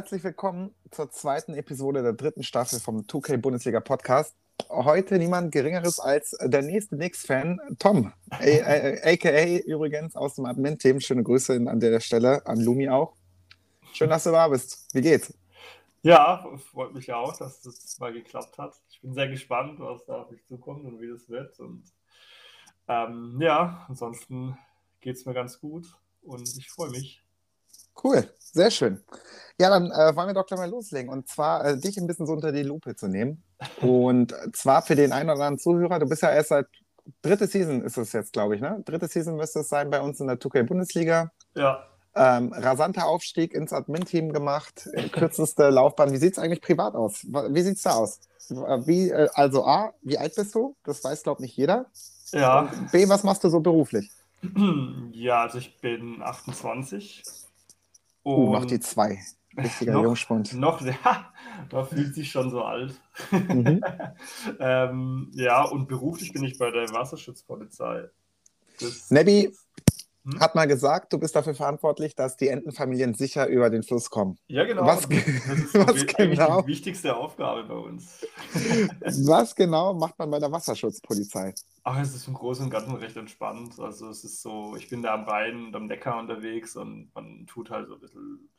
Herzlich willkommen zur zweiten Episode der dritten Staffel vom 2K Bundesliga Podcast. Heute niemand Geringeres als der nächste Knicks-Fan, Tom, aka übrigens aus dem Admin-Team. Schöne Grüße an der Stelle, an Lumi auch. Schön, dass du da bist. Wie geht's? Ja, freut mich auch, dass das mal geklappt hat. Ich bin sehr gespannt, was da auf mich zukommt und wie das wird. Und ähm, ja, ansonsten geht es mir ganz gut und ich freue mich. Cool, sehr schön. Ja, dann äh, wollen wir doch gleich mal loslegen. Und zwar äh, dich ein bisschen so unter die Lupe zu nehmen. Und zwar für den einen oder anderen Zuhörer, du bist ja erst seit dritte Season ist es jetzt, glaube ich, ne? Dritte Season müsste es sein bei uns in der 2K Bundesliga. Ja, Ähm, rasanter Aufstieg ins Admin-Team gemacht, kürzeste Laufbahn. Wie sieht es eigentlich privat aus? Wie sieht es da aus? Wie, äh, also A, wie alt bist du? Das weiß, glaube ich, nicht jeder. ja. Und B, was machst du so beruflich? Ja, also ich bin 28. Uh, noch und die zwei. Richtiger noch- Jungspund. Noch, ja, man fühlt sich schon so alt. Mhm. ähm, ja, und beruflich bin ich bei der Wasserschutzpolizei. Das, Nebby Hm? hat mal gesagt, du bist dafür verantwortlich, dass die Entenfamilien sicher über den Fluss kommen. Ja, genau. Was das ist was genau? die wichtigste Aufgabe bei uns. Was genau macht man bei der Wasserschutzpolizei? Ach, es ist im Großen und Ganzen recht entspannt. Also es ist so, ich bin da am Rhein und am Neckar unterwegs und man tut halt so ein bisschen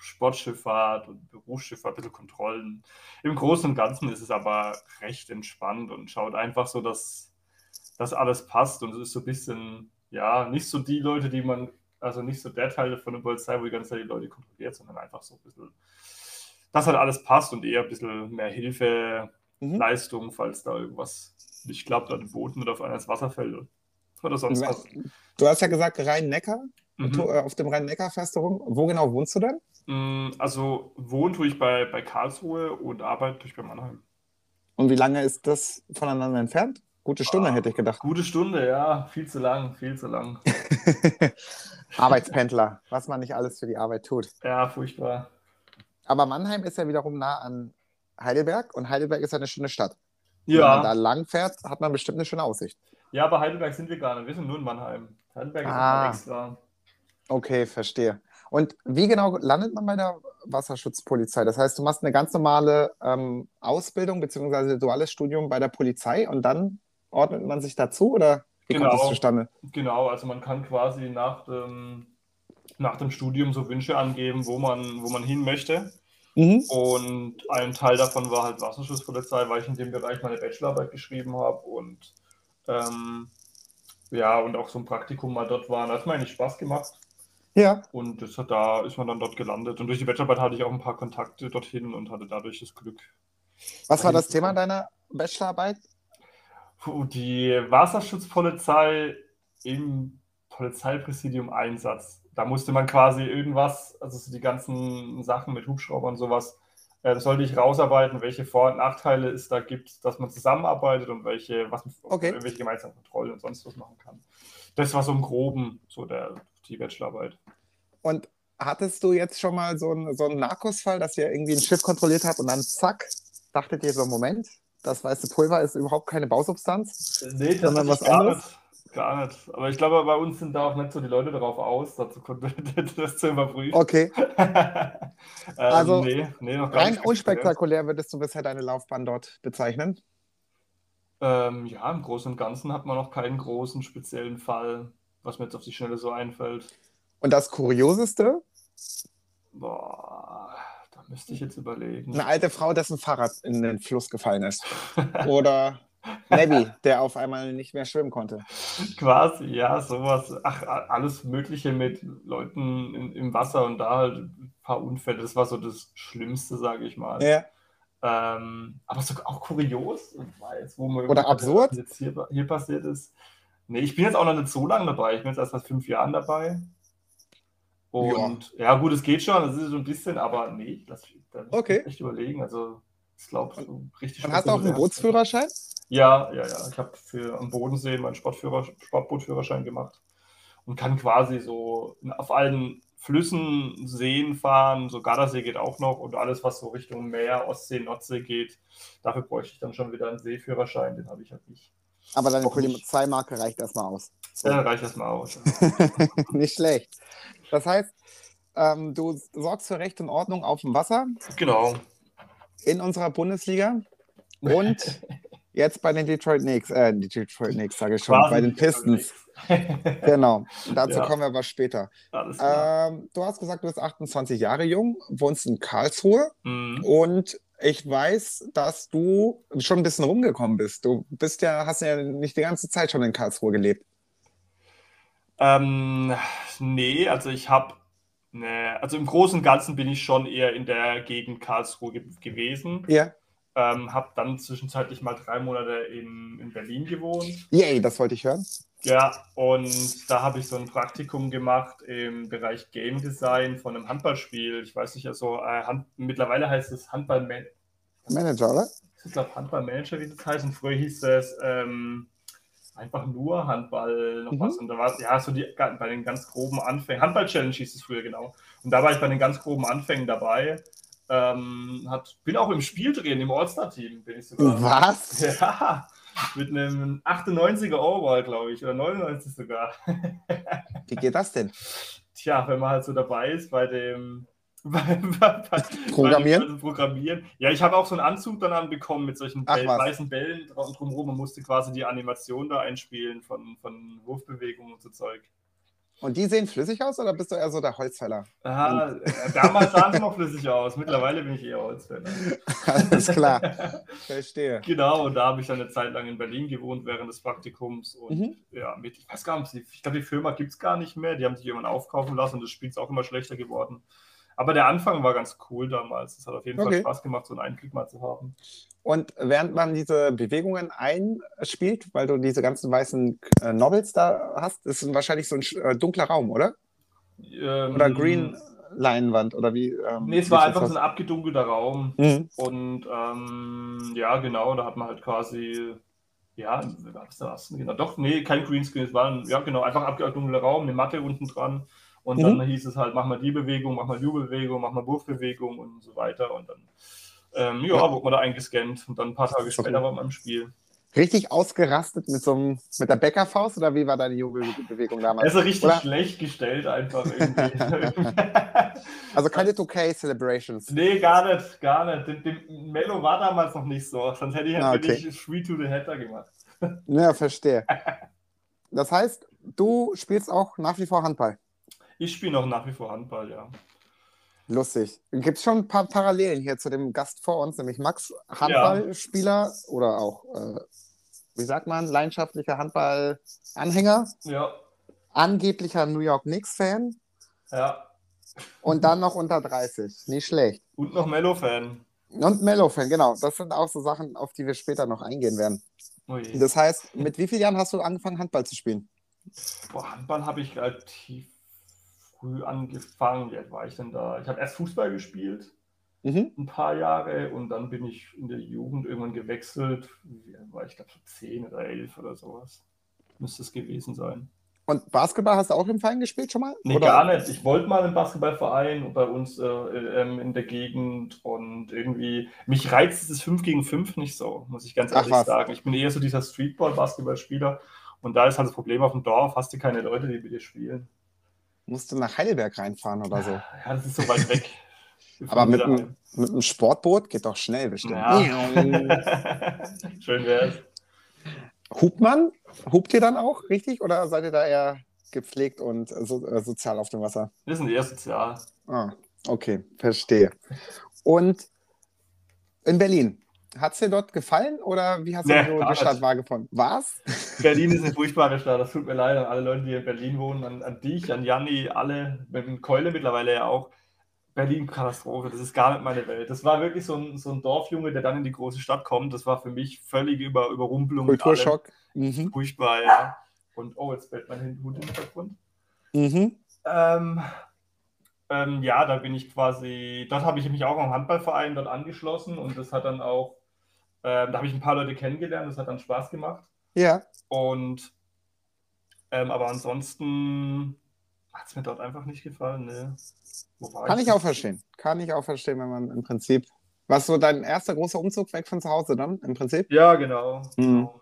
Sportschifffahrt und Berufsschifffahrt, ein bisschen Kontrollen. Im Großen und Ganzen ist es aber recht entspannt und schaut einfach so, dass, dass alles passt und es ist so ein bisschen, ja, nicht so die Leute, die man, also nicht so der Teil von der Polizei, wo die ganze Zeit die Leute kontrolliert, sondern einfach so ein bisschen, dass halt alles passt und eher ein bisschen mehr Hilfe, Mhm. Leistung, falls da irgendwas nicht klappt an den Booten oder auf einer ins Wasser fällt oder sonst was. Du hast ja gesagt Rhein-Neckar. Mhm. Äh, Auf dem Rhein-Neckar fährst du rum. Wo genau wohnst du denn? Mm, Also wohnen tue ich bei, bei Karlsruhe und arbeite tue ich bei Mannheim. Und wie lange ist das voneinander entfernt? Gute Stunde, Ah. hätte ich gedacht. Gute Stunde, ja, viel zu lang, viel zu lang. Arbeitspendler, was man nicht alles für die Arbeit tut. Ja, furchtbar. Aber Mannheim ist ja wiederum nah an Heidelberg und Heidelberg ist ja eine schöne Stadt. Wenn man da Ja, lang fährt, hat man bestimmt eine schöne Aussicht. ja, bei Heidelberg sind wir gar nicht. Wir sind nur in Mannheim. Heidelberg ist Ah. extra. Okay, verstehe. Und wie genau landet man bei der Wasserschutzpolizei? Das heißt, du machst eine ganz normale ähm, Ausbildung bzw. duales Studium bei der Polizei und dann ordnet man sich dazu oder wie kommt das Genau. zustande? Genau, also man kann quasi nach dem, nach dem Studium so Wünsche angeben, wo man, wo man hin möchte. Mhm. Und ein Teil davon war halt Wasserschutzpolizei, weil ich in dem Bereich meine Bachelorarbeit geschrieben habe und ähm, ja, und auch so ein Praktikum mal dort war. Das hat mir eigentlich Spaß gemacht Ja, und das hat, da ist man dann dort gelandet. Und durch die Bachelorarbeit hatte ich auch ein paar Kontakte dorthin und hatte dadurch das Glück. was war das Thema deiner Bachelorarbeit? Die Wasserschutzpolizei im Polizeipräsidium Einsatz. Da musste man quasi irgendwas, also so die ganzen Sachen mit Hubschraubern und sowas, äh, sollte ich rausarbeiten, welche Vor- und Nachteile es da gibt, dass man zusammenarbeitet und welche, was man Okay. irgendwelche gemeinsamen Kontrollen und sonst was machen kann. Das war so im Groben so der, die Bachelorarbeit. Und hattest du jetzt schon mal so einen, so einen Narcos-Fall, dass ihr irgendwie ein Schiff kontrolliert habt und dann zack, dachtet ihr so, Moment, das weiße Pulver ist überhaupt keine Bausubstanz? Nee, das Sondern was gar anderes? nicht. Gar nicht. Aber ich glaube, bei uns sind da auch nicht so die Leute darauf aus, dazu das zu überprüfen. Okay, ähm, Also, nee, nee, noch gar rein nicht unspektakulär würdest du bisher deine Laufbahn dort bezeichnen? Ähm, ja, im Großen und Ganzen hat man noch keinen großen speziellen Fall, was mir jetzt auf die Schnelle so einfällt. Und das Kurioseste, Boah, müsste ich jetzt überlegen. eine alte Frau, dessen Fahrrad in den Fluss gefallen ist. Oder Nebby, der auf einmal nicht mehr schwimmen konnte. Quasi, ja, sowas. Ach, alles Mögliche mit Leuten in, im Wasser und da halt ein paar Unfälle. Das war so das Schlimmste, sage ich mal. Ja. Ähm, aber sogar auch kurios, jetzt, wo man Oder absurd? was jetzt hier, hier passiert ist. Nee, ich bin jetzt auch noch nicht so lange dabei. Ich bin jetzt erst seit fünf Jahren dabei. Und ja, gut, es geht schon, das ist so ein bisschen, aber nee, lass mich da Okay. echt überlegen. Also, ich glaube, so richtig Und hast du auch einen Bootsführerschein? Ja, ja, ja. Ich habe für am Bodensee meinen Sportführer, Sportbootführerschein gemacht und kann quasi so auf allen Flüssen, Seen fahren. So Gardasee geht auch noch und alles, was so Richtung Meer, Ostsee, Nordsee geht. Dafür bräuchte ich dann schon wieder einen Seeführerschein, den habe ich halt nicht. Aber deine. Polizeimarke reicht erstmal aus. Ja, reicht das mal aus. Nicht schlecht. Das heißt, ähm, du sorgst für Recht und Ordnung auf dem Wasser genau. in unserer Bundesliga und jetzt bei den Detroit Knicks, äh, die Detroit Knicks sage ich schon, Quasi bei den Pistons. Genau, dazu Ja. kommen wir aber später. Ähm, du hast gesagt, du bist 28 Jahre jung, wohnst in Karlsruhe Mhm. und ich weiß, dass du schon ein bisschen rumgekommen bist. Du bist ja, hast ja nicht die ganze Zeit schon in Karlsruhe gelebt. Ähm, nee, also ich habe, ne, also im Großen und Ganzen bin ich schon eher in der Gegend Karlsruhe ge gewesen. Ja. Ähm, habe dann zwischenzeitlich mal drei Monate in, in Berlin gewohnt. Yay, das wollte ich hören. Ja, und da habe ich so ein Praktikum gemacht im Bereich Game Design von einem Handballspiel. Ich weiß nicht, also äh, Hand, mittlerweile heißt es Handballman Manager, oder? ich glaube Handballmanager, wie das heißt. Und früher hieß es ähm, einfach nur Handball noch Mhm. was. Und da war es, ja, so die, bei den ganz groben Anfängen. Handball-Challenge hieß es früher, genau. Und da war ich bei den ganz groben Anfängen dabei. Ähm, hat, bin auch im Spiel drin, im All-Star-Team bin ich sogar. Was? Ja, mit einem 98er Overall, glaube ich, oder 99 sogar. Wie geht das denn? Tja, wenn man halt so dabei ist bei dem Programmieren? Dem Programmieren. Ja, ich habe auch so einen Anzug dann anbekommen mit solchen Ach, was. weißen Bällen drumherum und musste quasi die Animation da einspielen von, von Wurfbewegungen und so Zeug. Und die sehen flüssig aus oder bist du eher so der Holzfäller? Aha, äh, damals sahen sie noch flüssig aus, mittlerweile bin ich eher Holzfäller. Alles klar, verstehe. Genau, und da habe ich dann eine Zeit lang in Berlin gewohnt während des Praktikums. Und Mhm. ja, mit, ich weiß gar nicht, ich glaube, die Firma gibt es gar nicht mehr. Die haben sich irgendwann aufkaufen lassen und das Spiel ist auch immer schlechter geworden. Aber der Anfang war ganz cool damals. Es hat auf jeden Okay. Fall Spaß gemacht, so einen Einblick mal zu haben. Und während man diese Bewegungen einspielt, weil du diese ganzen weißen äh, Nobels da hast, ist es wahrscheinlich so ein äh, dunkler Raum, oder? Ähm, Oder Green Leinwand oder wie? Ähm, Nee, es war einfach so ein abgedunkelter Raum. Mhm. Und ähm, ja, genau, da hat man halt quasi, ja, wie war das da was? Genau, doch, nee, kein Greenscreen, es war ein, ja, genau, einfach abgedunkelter Raum, eine Matte unten dran. Und Mhm. dann hieß es halt, mach mal die Bewegung, mach mal die Bewegung, mach mal Wurfbewegung und so weiter. Und dann, ähm, ja, Ja. wurde man da eingescannt und dann ein paar Tage später gut. war man im Spiel. Richtig ausgerastet mit so einem, mit der Bäckerfaust oder wie war deine Jubelbewegung damals? Also richtig Oder? schlecht gestellt einfach irgendwie. Also keine 2K Celebrations. nee, gar nicht, gar nicht. Dem, dem Mello war damals noch nicht so, sonst hätte ich Ah, natürlich okay. Free to the Header gemacht. Ja, verstehe. Das heißt, du spielst auch nach wie vor Handball. Ich spiele noch nach wie vor Handball, ja. Lustig. Gibt es schon ein paar Parallelen hier zu dem Gast vor uns, nämlich Max, Handballspieler oder auch, äh, wie sagt man, leidenschaftlicher Handballanhänger, Ja, angeblicher New York Knicks-Fan ja. und dann noch unter 30. Nicht schlecht. Und noch Mello-Fan. Und Mellow-Fan, genau. Das sind auch so Sachen, auf die wir später noch eingehen werden. Oh je. Das heißt, mit wie vielen Jahren hast du angefangen, Handball zu spielen? Boah, Handball habe ich relativ früh angefangen. Wie alt war ich denn da? Ich habe erst Fußball gespielt, Mhm. ein paar Jahre, und dann bin ich in der Jugend irgendwann gewechselt. Wie alt war ich, glaube so 10 oder 11 oder sowas. Müsste es gewesen sein. Und Basketball hast du auch im Verein gespielt schon mal? Nee, Oder- gar nicht. Ich wollte mal einen Basketballverein bei uns äh, ähm, in der Gegend und irgendwie, mich reizt dieses 5 gegen 5 nicht so, muss ich ganz Ach ehrlich was. sagen. Ich bin eher so dieser Streetball-Basketballspieler und da ist halt das Problem auf dem Dorf, hast du keine Leute, die mit dir spielen. Musst du nach Heidelberg reinfahren oder so. Ja, das ist so weit weg. Aber mit einem, mit einem Sportboot geht doch schnell bestimmt. Ja. Schön wär's. Hupt man? Hupt ihr dann auch richtig oder seid ihr da eher gepflegt und so, äh, sozial auf dem Wasser? Wir sind eher sozial. Ah, okay, verstehe. Und in Berlin, hat es dir dort gefallen oder wie hast Nee, du so gar die Stadt wahrgefunden? Was? Berlin ist eine furchtbare Stadt. Das tut mir leid an alle Leute, die in Berlin wohnen, an, an dich, an Janni, alle, mit dem Keule mittlerweile ja auch. Berlin Katastrophe, das ist gar nicht meine Welt. Das war wirklich so ein, so ein Dorfjunge, der dann in die große Stadt kommt. Das war für mich völlige Über Überrumpelung. Kulturschock? Mhm. Furchtbar, ja. Und oh, jetzt bellt mein Hund im Hintergrund. Mhm. Ähm, Ähm, ja, da bin ich quasi, dort habe ich mich auch am Handballverein dort angeschlossen und das hat dann auch, ähm, da habe ich ein paar Leute kennengelernt, das hat dann Spaß gemacht. Ja. Und ähm, aber ansonsten hat es mir dort einfach nicht gefallen. Ne. Kann ich auch verstehen. Kann ich auch verstehen, wenn man im Prinzip. Was so dein erster großer Umzug weg von zu Hause dann im Prinzip? Ja, genau. Mhm. genau.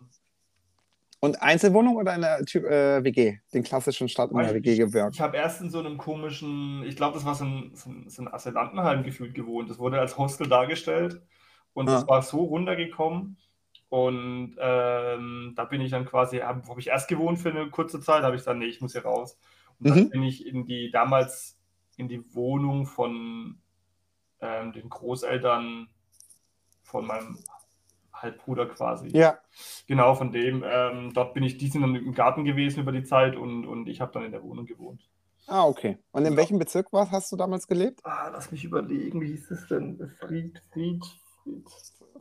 Und Einzelwohnung oder eine Typ, äh, WG? Den klassischen Stadt in der WG gewirkt. Ich habe erst in so einem komischen, ich glaube, das war so ein, so ein, so ein Asylantenheim gefühlt gewohnt. Das wurde als Hostel dargestellt und Ah. das war so runtergekommen. Und ähm, da bin ich dann quasi, habe hab ich erst gewohnt für eine kurze Zeit, habe ich dann, nee, ich muss hier raus. Und dann Mhm. bin ich in die, damals in die Wohnung von ähm, den Großeltern von meinem Halbbruder quasi. Ja. Genau, von dem. Ähm, dort bin ich, die sind dann im Garten gewesen über die Zeit und, und ich habe dann in der Wohnung gewohnt. Ah, okay. Und in Ja. welchem Bezirk war, hast du damals gelebt? Ah, lass mich überlegen, wie hieß es denn? Fried, Fried, Fried.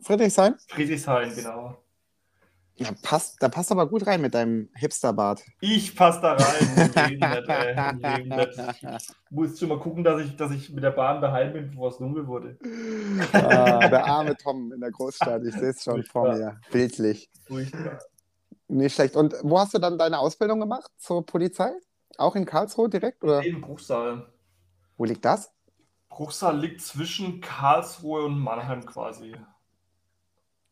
Friedrichshain? Friedrichshain, genau. Ja, passt, da passt aber gut rein mit deinem Hipsterbart. Ich passe da rein. Leben nicht. Ich muss schon mal gucken, dass ich, dass ich mit der Bahn daheim bin, bevor es dunkel wurde. Ah, der arme Tom in der Großstadt. Ich sehe es schon vor mir. Bildlich. Furchtbar. Nicht schlecht. Und wo hast du dann deine Ausbildung gemacht zur Polizei? Auch in Karlsruhe direkt? Oder In Bruchsal. wo liegt das? Bruchsal liegt zwischen Karlsruhe und Mannheim quasi.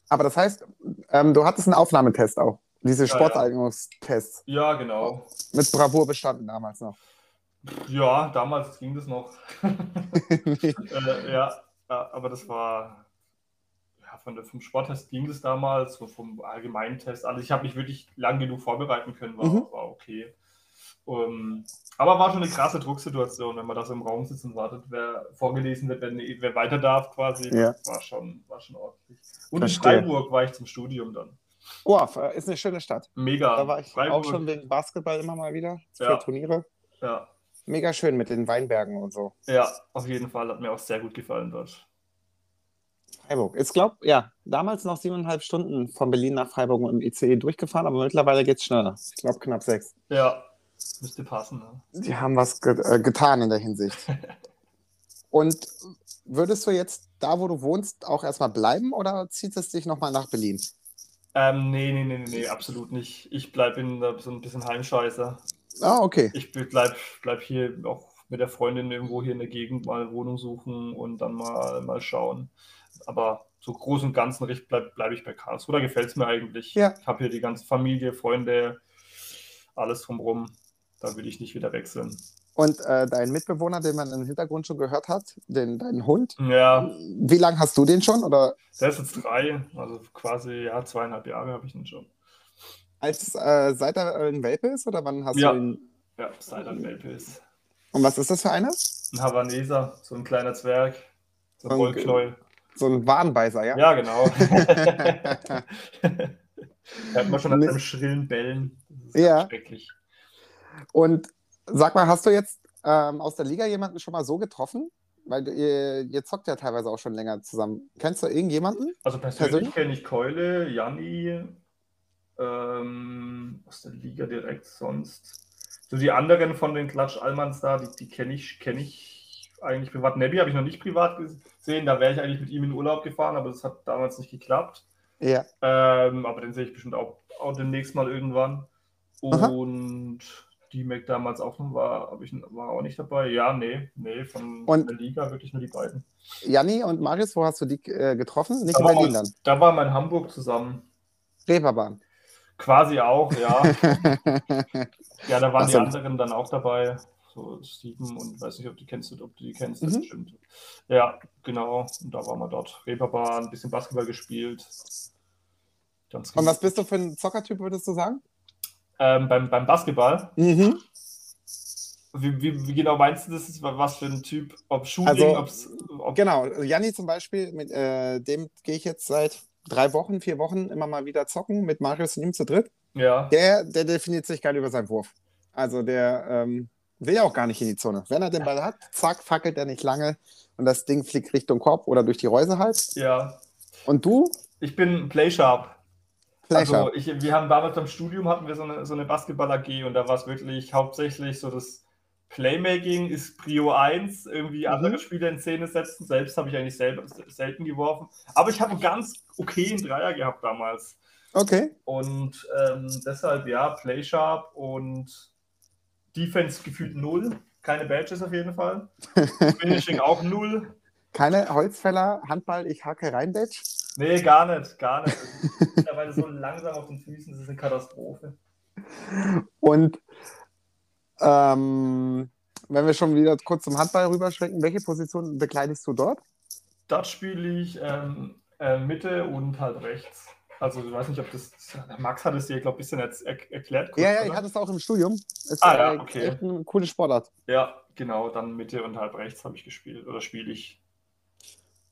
Aber das heißt, ähm, du hattest einen Aufnahmetest auch. Diese Ja, ja. Sporteignungstests. Ja, genau. Mit Bravour bestanden damals noch. Ja, damals ging das noch. Äh, ja, ja, aber das war ja, von der, vom Sporttest ging das damals, so vom Allgemeintest. Also ich habe mich wirklich lang genug vorbereiten können, war, Mhm. war okay. Um, aber war schon eine krasse Drucksituation, wenn man da so im Raum sitzt und wartet, wer vorgelesen wird, wer, wer weiter darf quasi. Ja. War schon, war schon ordentlich. Und Verstehe. in Freiburg war ich zum Studium dann. Oh, ist eine schöne Stadt. Mega. Da war ich Freiburg, auch schon wegen Basketball immer mal wieder für Ja. Turniere. Ja, Mega schön mit den Weinbergen und so. ja, auf jeden Fall. Hat mir auch sehr gut gefallen dort. Freiburg. Ich glaube, ja, damals noch siebeneinhalb Stunden von Berlin nach Freiburg im ICE durchgefahren, aber mittlerweile geht es schneller. Ich glaube knapp sechs. Ja, müsste passen. Ne? Die haben was ge äh, getan in der Hinsicht. Und würdest du jetzt da, wo du wohnst, auch erstmal bleiben oder zieht es dich nochmal nach Berlin? Ähm, nee, nee, nee, nee, absolut nicht. Ich bleibe in so ein bisschen Heimscheißer. Ah, okay. Ich bleib, bleib hier auch mit der Freundin irgendwo hier in der Gegend mal eine Wohnung suchen und dann mal, mal schauen. Aber so groß und ganzen recht bleibe bleib ich bei Karlsruhe. Da gefällt es mir eigentlich. Ja. Ich habe hier die ganze Familie, Freunde, alles drumherum. Da will ich nicht wieder wechseln. Und äh, dein Mitbewohner, den man im Hintergrund schon gehört hat, den, deinen Hund, Ja, wie lange hast du den schon? Oder der ist jetzt drei, also quasi ja, zweieinhalb Jahre habe ich ihn schon. als äh, seit er ein Welpe ist? Oder wann hast Ja. du ihn? Ja, seit er ein Welpe ist. Und was ist das für einer? Ein Havaneser, so ein kleiner Zwerg, so ein Wollknäuel. So ein Warnbeißer, ja? Ja, genau. Hört man schon an seinem schrillen Bellen. Das ist Ja. schrecklich. Und sag mal, hast du jetzt ähm, aus der Liga jemanden schon mal so getroffen? Weil ihr, ihr zockt ja teilweise auch schon länger zusammen. Kennst du irgendjemanden? Also persönlich Persönlich? kenne ich Keule, Janni, ähm, aus der Liga direkt sonst. So die anderen von den Klatsch-Allmanns da, die, die kenne ich, kenne ich eigentlich privat. Nebby habe ich noch nicht privat gesehen, da wäre ich eigentlich mit ihm in Urlaub gefahren, aber das hat damals nicht geklappt. Ja. Ähm, aber den sehe ich bestimmt auch, auch demnächst mal irgendwann. Aha. Und die Mac damals auch noch war, hab ich, war auch nicht dabei. Ja, nee, nee, von Und- der Liga wirklich nur die beiden. Janni und Marius, wo hast du die äh, getroffen? Nicht Da in Berlin dann. da waren wir in Hamburg zusammen. Reeperbahn. Quasi auch, ja. Ja, da waren Ach die so. anderen dann auch dabei. So Steven und weiß nicht, ob die kennst, ob du die kennst, das Mhm. stimmt. Ja, genau. Und da waren wir dort. Reeperbahn, ein bisschen Basketball gespielt. Ganz Und was bist du für ein Zockertyp, würdest du sagen? Ähm, beim, beim Basketball. Mhm. Wie, wie, wie genau meinst du das? Was für ein Typ? Ob Shooting, Also, ob Genau, Janni zum Beispiel, mit äh, dem gehe ich jetzt seit drei Wochen, vier Wochen immer mal wieder zocken, mit Marius und ihm zu dritt. Ja, Der, der definiert sich geil über seinen Wurf. Also der ähm, will ja auch gar nicht in die Zone. Wenn er den Ball hat, zack, fackelt er nicht lange und das Ding fliegt Richtung Korb oder durch die Reuse halt. ja. Und du, Ich bin Playsharp. Fleischer. Also ich, wir haben damals beim Studium hatten wir so eine, so eine Basketball-AG und da war es wirklich hauptsächlich so das Playmaking ist Prio 1, irgendwie Mhm. andere Spieler in Szene setzen. Selbst habe ich eigentlich selber, selten geworfen. Aber ich habe einen ganz okayen Dreier gehabt damals. Okay. Und ähm, deshalb, ja, Play Sharp und Defense gefühlt null. Keine Badges auf jeden Fall. Finishing auch null. Keine Holzfäller, Handball, ich hacke rein, Badge. Nee, gar nicht, gar nicht. Mittlerweile so langsam auf den Füßen, das ist eine Katastrophe. Und ähm, wenn wir schon wieder kurz zum Handball rüberschwenken, welche Position bekleidest du dort? Dort spiele ich ähm, äh, Mitte und halt rechts. Also ich weiß nicht, ob das. Max hat es dir, glaube ich, ein bisschen jetzt er erklärt. kurz, Ja, ja, oder? ich hatte es auch im Studium. Ist Ah, ja, äh, okay. echt eine coole Sportart. ja, genau, dann Mitte und halb rechts habe ich gespielt oder spiele ich.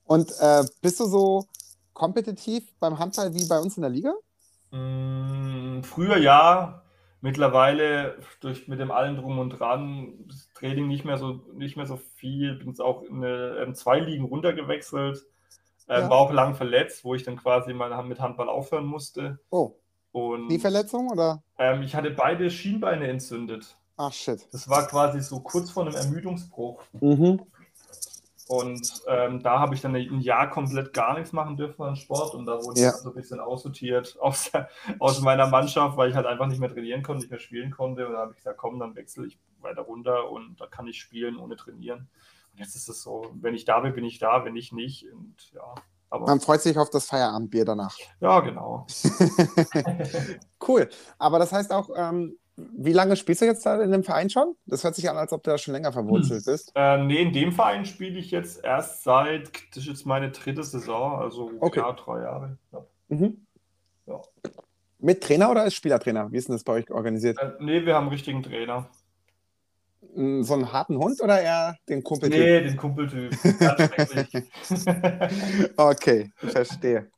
Und äh, bist du so kompetitiv beim Handball wie bei uns in der Liga? Mm, früher ja, mittlerweile durch mit dem allen drum und dran, das Training nicht mehr so nicht mehr so viel, bin jetzt auch in eine, ähm, zwei Ligen runtergewechselt, ähm, Ja. war auch lang verletzt, wo ich dann quasi mal mit Handball aufhören musste. Oh, Und die Verletzung oder? ähm, ich hatte beide Schienbeine entzündet. Ach shit. Das war quasi so kurz vor einem Ermüdungsbruch. Mhm. Und ähm, da habe ich dann ein Jahr komplett gar nichts machen dürfen an Sport und da wurde Ja. ich so ein bisschen aussortiert aus, aus meiner Mannschaft, weil ich halt einfach nicht mehr trainieren konnte, nicht mehr spielen konnte. Und da habe ich gesagt, komm, dann wechsle ich weiter runter und da kann ich spielen ohne trainieren. Und jetzt ist es so, wenn ich da bin, bin ich da, wenn ich nicht. Und ja, aber Man freut sich auf das Feierabendbier danach. ja, genau. Cool. Aber das heißt auch, ähm, wie lange spielst du jetzt da in dem Verein schon? Das hört sich an, als ob du da schon länger verwurzelt bist. Ähm, nee, in dem Verein spiele ich jetzt erst seit, das ist jetzt meine dritte Saison, also Okay. ja, drei Jahre. Ja. Mhm. Ja. Mit Trainer oder als Spielertrainer? Wie ist denn das bei euch organisiert? Äh, nee, wir haben einen richtigen Trainer. Mm, So einen harten Hund oder eher den Kumpel? Nee, den Kumpeltyp. Okay, verstehe.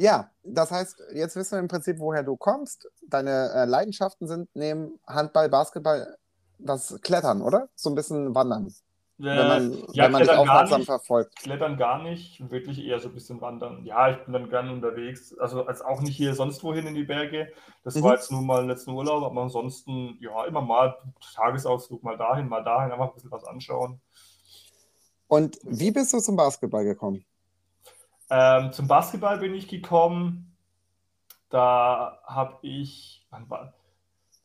Ja, das heißt, jetzt wissen wir im Prinzip, woher du kommst. Deine äh, Leidenschaften sind neben Handball, Basketball das Klettern, oder? So ein bisschen Wandern, wenn man, Äh, ja, wenn man dich klettern gar aufmerksam nicht. verfolgt. Klettern gar nicht, wirklich eher so ein bisschen wandern. Ja, ich bin dann gerne unterwegs, also als auch nicht hier sonst wohin in die Berge. Das Mhm. war jetzt nur mal letzten Urlaub, aber ansonsten, ja, immer mal Tagesausflug, mal dahin, mal dahin, einfach ein bisschen was anschauen. Und wie bist du zum Basketball gekommen? Ähm, zum Basketball bin ich gekommen. Da habe ich, wann war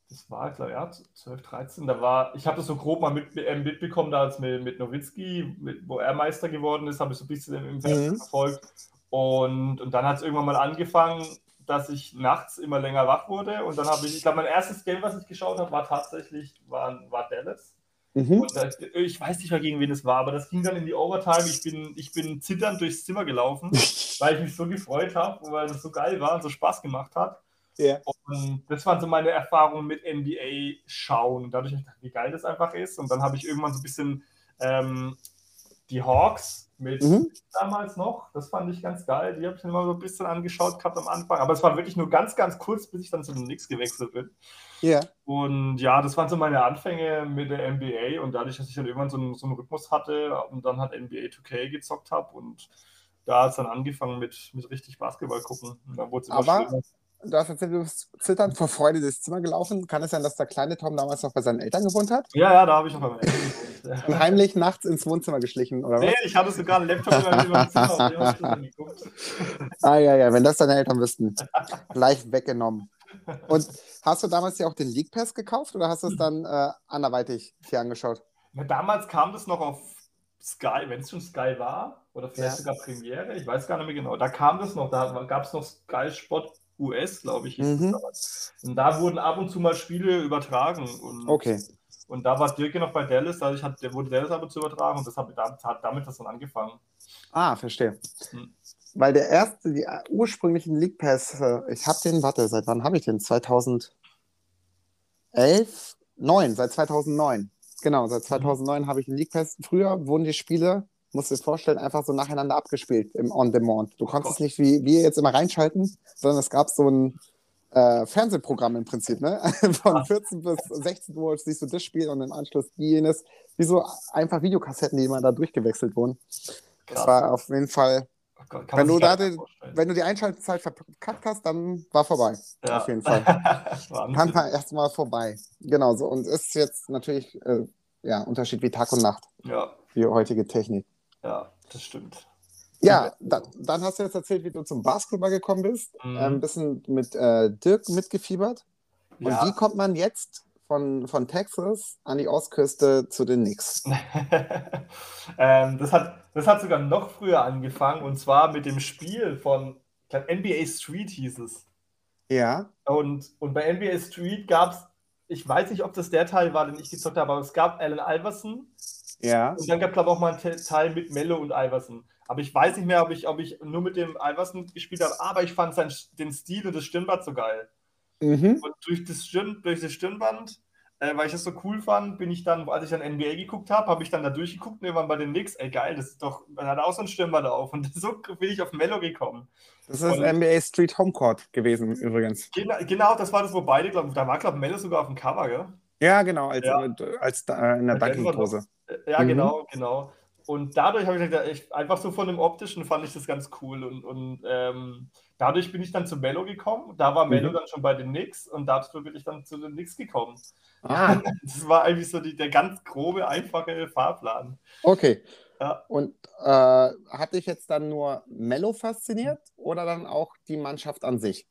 das? war, glaube ich, ja, 12, 13. Da war, ich habe das so grob mal mit, äh, mitbekommen, da als mit, mit Nowitzki, mit, wo er Meister geworden ist, habe ich so ein bisschen im Fernsehen Mhm. verfolgt. Und, und dann hat es irgendwann mal angefangen, dass ich nachts immer länger wach wurde. Und dann habe ich, ich glaube, mein erstes Game, was ich geschaut habe, war tatsächlich war, war Dallas. Mhm. Das, ich weiß nicht mehr, gegen wen es war, aber das ging dann in die Overtime. Ich bin, ich bin zitternd durchs Zimmer gelaufen, weil ich mich so gefreut habe, weil es so geil war und so Spaß gemacht hat. Ja. Und das waren so meine Erfahrungen mit NBA schauen. Dadurch, wie geil das einfach ist. Und dann habe ich irgendwann so ein bisschen ähm, die Hawks mit Mhm. damals noch, das fand ich ganz geil. Die habe ich mir immer so ein bisschen angeschaut gehabt am Anfang. Aber es war wirklich nur ganz, ganz kurz, bis ich dann zu den Knicks gewechselt bin. Ja. Und ja, das waren so meine Anfänge mit der NBA und dadurch, dass ich dann irgendwann so einen, so einen Rhythmus hatte und dann halt NBA 2K gezockt habe und da hat es dann angefangen mit, mit richtig Basketball gucken. Und dann wurde es immer Aber- schlimmer. Du hast erzählt, du bist zitternd vor Freude durchs Zimmer gelaufen. Kann es sein, dass der kleine Tom damals noch bei seinen Eltern gewohnt hat? Ja, ja, da habe ich noch beim Eltern Und heimlich nachts ins Wohnzimmer geschlichen, oder was? Nee, ich hatte sogar einen Laptop in meinem Zimmer. Ah, ja, ja, wenn das deine Eltern wüssten. Leicht weggenommen. Und hast du damals ja auch den League Pass gekauft oder hast du es dann äh, anderweitig hier angeschaut? Ja, damals kam das noch auf Sky, wenn es schon Sky war, oder vielleicht Ja. sogar Premiere, ich weiß gar nicht mehr genau. Da kam das noch, da gab es noch Sky Sport US, glaube ich, Mhm. Und da wurden ab und zu mal Spiele übertragen. Und, Okay. und da war Dirk ja noch bei Dallas, dadurch hat, der wurde Dallas ab und zu übertragen und das hat, damit- hat damit das dann angefangen. Ah, verstehe. Hm. Weil der erste, die ursprünglichen League Pass, ich habe den, warte, seit wann habe ich den? 2011? 9, seit 2009. Genau, seit 2009 habe ich den League Pass. Früher wurden die Spiele, musst du dir vorstellen, einfach so nacheinander abgespielt im On-Demand. Du konntest Gott. nicht wie wir jetzt immer reinschalten, sondern es gab so ein äh, Fernsehprogramm im Prinzip, ne? Von 14 bis 16 Uhr siehst du das Spiel und im Anschluss jenes. Wie so einfach Videokassetten, die immer da durchgewechselt wurden. Das war auf jeden Fall Oh kann Wenn du da vorstellen. Wenn du die Einschaltzeit verkackt hast, dann war vorbei. Ja. Auf jeden Fall. Dann war erstmal vorbei. Genau so. Und ist jetzt natürlich äh, ja, Unterschied wie Tag und Nacht, Ja, die heutige Technik. ja, das stimmt. Ja, da, dann hast du jetzt erzählt, wie du zum Basketball gekommen bist. Mhm. Ähm, ein bisschen mit äh, Dirk mitgefiebert. Und Ja. wie kommt man jetzt von, von Texas an die Ostküste zu den Knicks? ähm, das, hat, das hat sogar noch früher angefangen und zwar mit dem Spiel von glaub, NBA Street hieß es. Ja. Und, und bei NBA Street gab es, ich weiß nicht, ob das der Teil war, den ich gezockt habe, aber es gab Allen Iverson Ja. und dann gab es, glaube ich, auch mal einen Te- Teil mit Mello und Iverson. Aber ich weiß nicht mehr, ob ich, ob ich nur mit dem Iverson gespielt habe, aber ich fand sein, den Stil und das Stirnband so geil. Mhm. Und durch das, Stirn, durch das Stirnband, äh, weil ich das so cool fand, bin ich dann, als ich dann NBA geguckt habe, habe ich dann da durchgeguckt und irgendwann bei den Knicks, ey geil, das ist doch, man hat auch so ein Stirnband auf. Und so bin ich auf Mello gekommen. Das ist Und- NBA Street Homecourt gewesen übrigens. Genau, genau das war das, wo beide, glaub, da war, glaube ich, Mello sogar auf dem Cover, gell? Ja, genau, als, Ja. als da, in der Dunking-Pose. Äh, Ja, Mhm. genau, genau. Und dadurch habe ich gesagt, ich, einfach so von dem Optischen fand ich das ganz cool. Und, und ähm, dadurch bin ich dann zu Mello gekommen. Da war Mello Mhm. dann schon bei den Knicks und dazu bin ich dann zu den Knicks gekommen. Ah, Das war eigentlich so die, der ganz grobe, einfache Fahrplan. okay. Ja. Und äh, hat dich jetzt dann nur Mello fasziniert oder dann auch die Mannschaft an sich?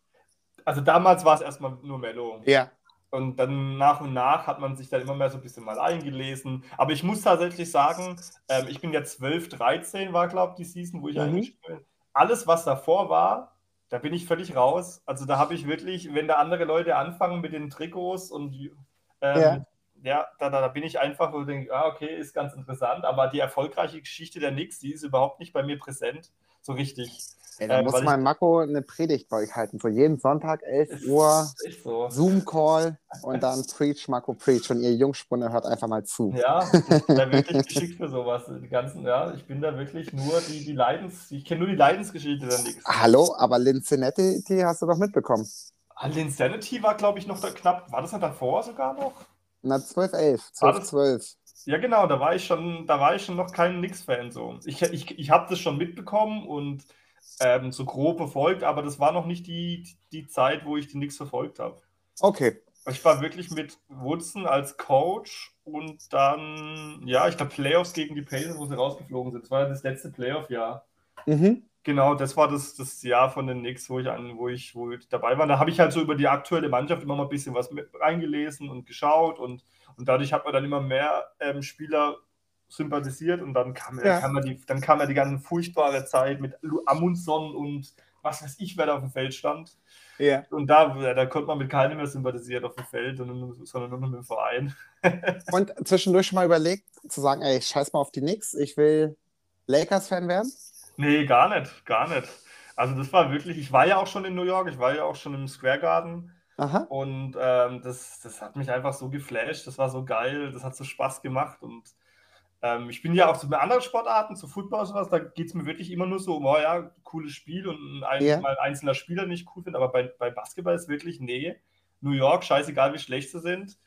Also damals war es erstmal nur Mello. Ja. Und dann nach und nach hat man sich dann immer mehr so ein bisschen mal eingelesen. Aber ich muss tatsächlich sagen, ähm, ich bin ja 12, 13 war, glaube ich, die Season, wo ich Mhm. eingestiegen bin. Alles, was davor war, da bin ich völlig raus. Also da habe ich wirklich, wenn da andere Leute anfangen mit den Trikots und ähm, Ja. ja, da, da, da bin ich einfach und denke, ah, okay, ist ganz interessant. Aber die erfolgreiche Geschichte der Knicks, die ist überhaupt nicht bei mir präsent. So richtig. Ey, da Ähm, muss mal Marco eine Predigt bei euch halten. So jeden Sonntag, 11 Es Uhr, so. Zoom-Call und dann Preach, Marco Preach. Und ihr Jungspunde hört einfach mal zu. Ja, ich bin da wirklich geschickt für sowas. Die ganzen, ja, ich bin da wirklich nur die, die Leidens, ich kenne nur die Leidensgeschichte der Knicks. Hallo, aber Linzinetti, die hast du doch mitbekommen. Ah, Linsanity war, glaube ich, noch da knapp. War das noch davor sogar noch? Na, 12, 11, War 12, das- 12. Ja, genau, da war ich schon, da war ich schon noch kein Knicks-Fan so. Ich, ich, ich habe das schon mitbekommen und ähm, so grob verfolgt, aber das war noch nicht die, die Zeit, wo ich die Knicks verfolgt habe. Okay. Ich war wirklich mit Woodson als Coach und dann, ja, ich glaube Playoffs gegen die Pacers, wo sie rausgeflogen sind. Das war das letzte Playoff-Jahr. Mhm. Genau, das war das, das Jahr von den Knicks, wo ich, an, wo, ich, wo ich dabei war. Da habe ich halt so über die aktuelle Mannschaft immer mal ein bisschen was mit reingelesen und geschaut und, und dadurch hat man dann immer mehr ähm, Spieler sympathisiert und dann kam, Ja. kam, ja die, dann kam ja die ganze furchtbare Zeit mit Amundsen und was weiß ich, wer da auf dem Feld stand. Ja. Und da, da konnte man mit keinem mehr sympathisieren auf dem Feld, sondern nur, mit dem Verein. Und zwischendurch schon mal überlegt, zu sagen, ey, scheiß mal auf die Knicks, ich will Lakers-Fan werden? Nee, gar nicht, gar nicht. Also das war wirklich, ich war ja auch schon in New York, ich war ja auch schon im Square Garden. Aha. Und ähm, das, das hat mich einfach so geflasht, das war so geil, das hat so Spaß gemacht. Und ähm, ich bin ja auch zu anderen Sportarten, zu Football und sowas, da geht es mir wirklich immer nur so um, oh ja, cooles Spiel und ein, Ja. mal ein einzelner Spieler, den ich cool finde. Aber bei, bei Basketball ist wirklich, nee, New York, scheißegal wie schlecht sie sind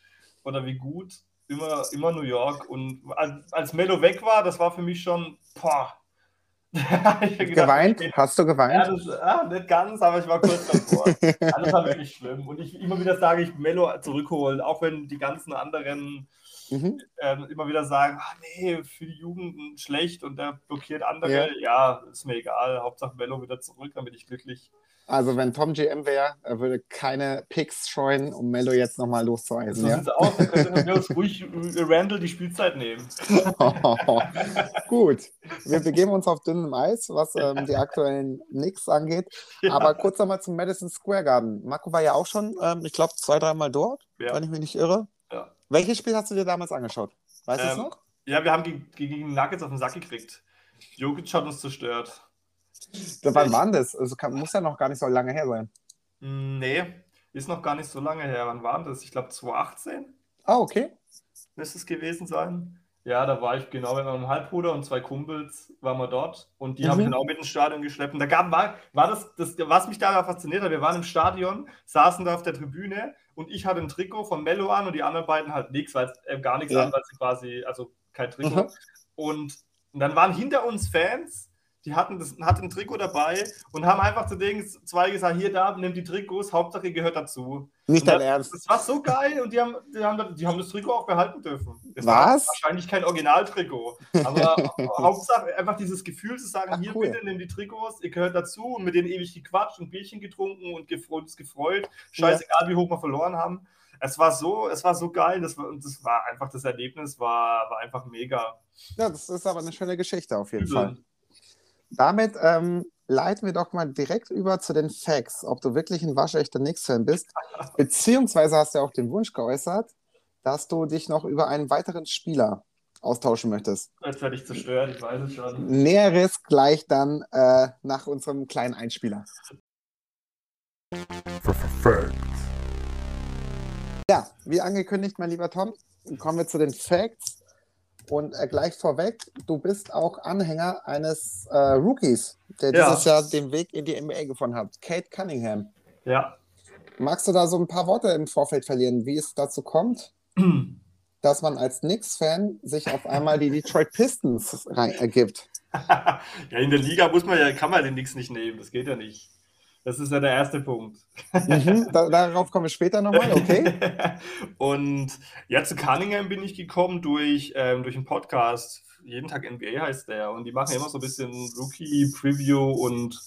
oder wie gut, immer, immer New York. Und als, als Melo weg war, das war für mich schon, boah. Gedacht, Geweint? okay, Hast du ja, geweint? das, ah, nicht ganz, aber ich war kurz davor. ja, das war wirklich schlimm. Und ich immer wieder sage, ich Mello zurückholen, auch wenn die ganzen anderen Mhm. ähm, immer wieder sagen, ah, nee, für die Jugend schlecht und der blockiert andere. Ja. Ja. ist mir egal. Hauptsache Mello wieder zurück, dann bin ich glücklich. Also, wenn Tom GM wäre, er würde keine Picks scheuen, um Mello jetzt nochmal loszueisen. So Ja? sieht's aus. Dann könnte ruhig äh, Randall die Spielzeit nehmen. Gut, wir begeben uns auf dünnem Eis, was ähm, die aktuellen Knicks angeht. Ja. Aber kurz nochmal zum Madison Square Garden. Marco war ja auch schon, ähm, ich glaube, zwei, dreimal dort, Ja. wenn ich mich nicht irre. Welches Spiel hast du dir damals angeschaut? Weißt du es Ähm, noch? Ja, wir haben gegen, gegen Nuggets auf den Sack gekriegt. Jokic hat uns zerstört. Wann war denn das? Also kann, muss ja noch gar nicht so lange her sein. Nee, ist noch gar nicht so lange her. Wann war das? Ich glaube 2018 Ah, okay. müsste es gewesen sein. Ja, da war ich genau mit meinem Halbbruder und zwei Kumpels waren wir dort und die Mhm. habe ich dann auch mit ins Stadion geschleppt. Und da gab, war, war das, das, was mich da fasziniert hat, wir waren im Stadion, saßen da auf der Tribüne und ich hatte ein Trikot von Mello an und die anderen beiden halt nichts, weil äh, gar nichts Ja. an, weil sie quasi, also kein Trikot. Mhm. Und, und dann waren hinter uns Fans, die hatten, das, hatten ein Trikot dabei und haben einfach zu denen zwei gesagt, hier, da, nimm die Trikots, Hauptsache ihr gehört dazu. Nicht dein das, Ernst. das war so geil und die haben, die haben, das- die haben das Trikot auch behalten dürfen. Es Was? war wahrscheinlich kein Originaltrikot, aber Hauptsache einfach dieses Gefühl zu sagen, Ach, hier cool. bitte nimm die Trikots, ihr gehört dazu und mit denen ewig gequatscht und Bierchen getrunken und gefreut, uns gefreut. Scheißegal, wie hoch wir verloren haben. Es war so, es war so geil, das war, und das war einfach, das Erlebnis war, war einfach mega. Ja, das ist aber eine schöne Geschichte auf jeden Übel. Fall. Damit ähm, leiten wir doch mal direkt über zu den Facts, ob du wirklich ein waschechter Knicks-Fan bist. Beziehungsweise hast du ja auch den Wunsch geäußert, dass du dich noch über einen weiteren Spieler austauschen möchtest. Jetzt werde ich zerstört, ich weiß es schon. Näheres gleich dann äh, nach unserem kleinen Einspieler. Ja, wie angekündigt, mein lieber Tom, kommen wir zu den Facts. Und äh, gleich vorweg, du bist auch Anhänger eines äh, Rookies, der Ja. dieses Jahr den Weg in die NBA gefunden hat, Kate Cunningham. Ja. Magst du da so ein paar Worte im Vorfeld verlieren, wie es dazu kommt, dass man als Knicks-Fan sich auf einmal die Detroit Pistons rein ergibt? ja, in der Liga muss man ja, kann man den Nix nicht nehmen, das geht ja nicht. Das ist ja der erste Punkt. Mhm, da, darauf kommen wir später nochmal, okay? und ja, zu Cunningham bin ich gekommen durch, ähm, durch einen Podcast. Jeden Tag NBA heißt der. Und die machen immer so ein bisschen Rookie-Preview und,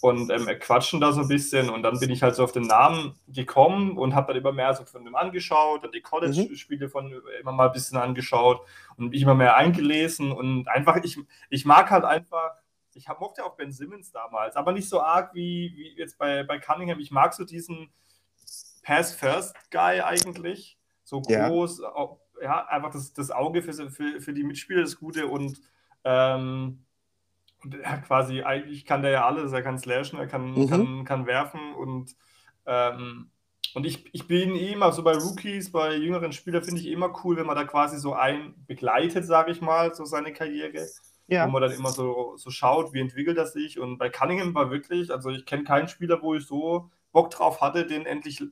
und ähm, quatschen da so ein bisschen. Und dann bin ich halt so auf den Namen gekommen und habe dann immer mehr so von dem angeschaut, dann die College-Spiele von immer mal ein bisschen angeschaut und mich immer mehr eingelesen. Und einfach, ich, ich mag halt einfach. Ich hab, mochte auch Ben Simmons damals, aber nicht so arg wie, wie jetzt bei, bei Cunningham. Ich mag so diesen, Pass-First-Guy eigentlich. So Ja. groß, au- ja, einfach das, das Auge für, für, für die Mitspieler das Gute und, ähm, und er quasi, eigentlich kann der ja alles, er kann slashen, er kann, Mhm. kann, kann werfen und, ähm, und ich, ich bin immer so bei Rookies, bei jüngeren Spielern finde ich immer cool, wenn man da quasi so einen begleitet, sage ich mal, so seine Karriere wo man dann immer so, so schaut, wie entwickelt er sich. Und bei Cunningham war wirklich, also ich kenne keinen Spieler, wo ich so Bock drauf hatte, den endlich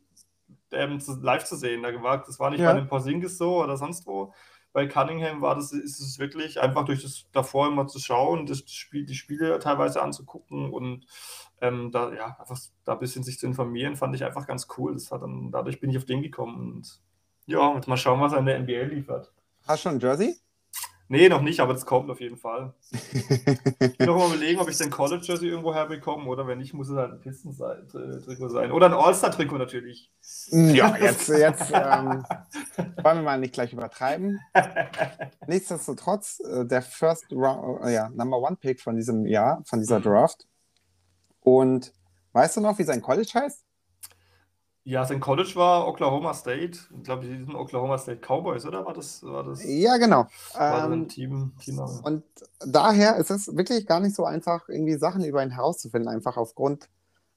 ähm, zu, live zu sehen. Da war, das war nicht Ja. bei den Porzingis so oder sonst wo. Bei Cunningham war das, ist es wirklich einfach durch das davor immer zu schauen, das Spiel, die Spiele teilweise anzugucken und ähm, da, ja, einfach da ein bisschen sich zu informieren, fand ich einfach ganz cool. Das hat dann, dadurch bin ich auf den gekommen und ja, jetzt mal schauen, was er in der NBA liefert. Hast du schon ein Jersey? Nee, noch nicht, aber das kommt auf jeden Fall. Ich bin noch mal überlegen, ob ich den College-Jersey irgendwo herbekomme oder wenn nicht, muss es halt ein Pistons-Trikot sein. Oder ein All-Star-Trikot natürlich. Ja, jetzt, jetzt ähm, wollen wir mal nicht gleich übertreiben. Nichtsdestotrotz, äh, der First Round, äh, ja, Number One Pick von diesem Jahr, von dieser Draft. Und weißt du noch, wie sein College heißt? Ja, sein College war Oklahoma State. Ich glaube, die sind Oklahoma State Cowboys, oder? War das, war das Ja, genau. war Ähm, Team, Teamname? Und daher ist es wirklich gar nicht so einfach, irgendwie Sachen über ihn herauszufinden, einfach aufgrund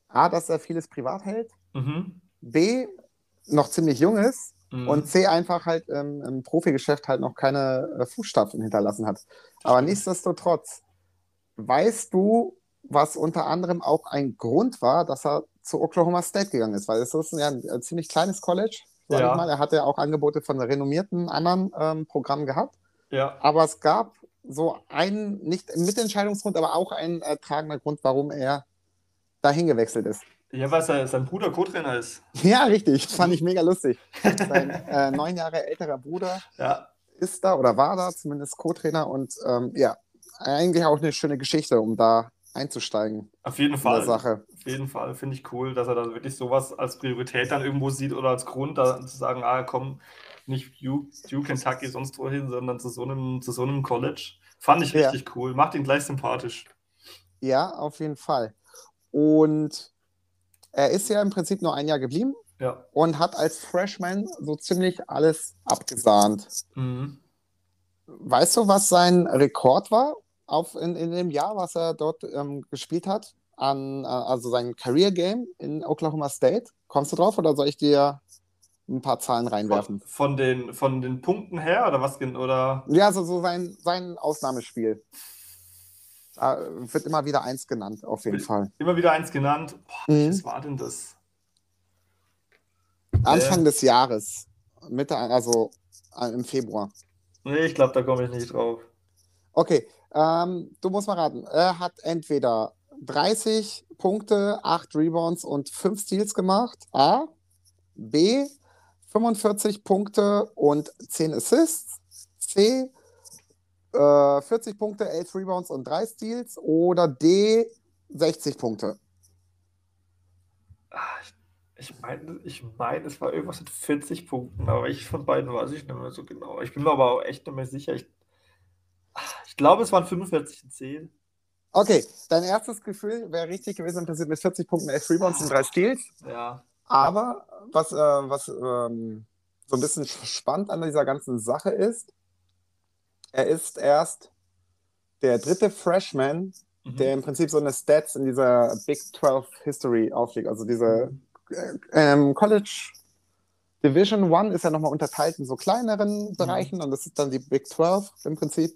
A, dass er vieles privat hält, Mhm. B, noch ziemlich jung ist Mhm. und C, einfach halt ähm, im Profigeschäft halt noch keine äh, Fußstapfen hinterlassen hat. Aber nichtsdestotrotz, weißt du, was unter anderem auch ein Grund war, dass er zu Oklahoma State gegangen ist? Weil es ist ja ein, äh, ziemlich kleines College, sag Ja. ich mal. Er hatte ja auch Angebote von renommierten anderen ähm, Programmen gehabt. ja, Aber es gab so einen, nicht Mitentscheidungsgrund, aber auch ein äh, tragender Grund, warum er dahin gewechselt ist. ja, weil sein, sein Bruder Co-Trainer ist. Ja, richtig. Fand ich mega lustig. Sein äh, neun Jahre älterer Bruder Ja, ist da oder war da zumindest Co-Trainer und ähm, ja, eigentlich auch eine schöne Geschichte, um da einzusteigen auf jeden Fall. Sache. Auf jeden Fall finde ich cool, dass er da wirklich sowas als Priorität dann irgendwo sieht oder als Grund, da zu sagen, ah, komm, nicht Duke, Duke Kentucky, sonst wohin, sondern zu so einem, zu so einem College. Fand ich Ja. richtig cool. Macht ihn gleich sympathisch. Ja, auf jeden Fall. Und er ist ja im Prinzip nur ein Jahr geblieben Ja. und hat als Freshman so ziemlich alles abgesahnt. Mhm. Weißt du, was sein Rekord war auf, in, in dem Jahr, was er dort ähm, gespielt hat? An, äh, also sein Career Game in Oklahoma State? Kommst du drauf oder soll ich dir ein paar Zahlen reinwerfen? Von, den, von den Punkten her oder was? Oder? Ja, also so sein, sein Ausnahmespiel. Da wird immer wieder eins genannt, auf jeden Fall. Immer wieder eins genannt. Boah, Mhm. Was war denn das? Anfang des Jahres, Mitte, also äh, im Februar. Nee, ich glaube, da komme ich nicht drauf. Okay, ähm, du musst mal raten. Er hat entweder 30 Punkte, 8 Rebounds und 5 Steals gemacht. A. B. 45 Punkte und 10 Assists. C. Äh, 40 Punkte, 11 Rebounds und 3 Steals. Oder D. 60 Punkte. Ah, Ich, meine, ich mein, es war irgendwas mit 40 Punkten, aber ich von beiden weiß ich nicht mehr so genau. Ich bin mir aber auch echt nicht mehr sicher. Ich, ich glaube, es waren 45 und 10. Okay, dein erstes Gefühl wäre richtig gewesen, im Prinzip mit 40 Punkten, 11 Rebounds und 3 Steals. Ja. Aber was, äh, was ähm, so ein bisschen spannend an dieser ganzen Sache ist, er ist erst der dritte Freshman, Mhm. der im Prinzip so eine Stats in dieser Big 12 History auflegt. Also diese äh, ähm, College Division One ist ja nochmal unterteilt in so kleineren Bereichen und das ist dann die Big 12 im Prinzip.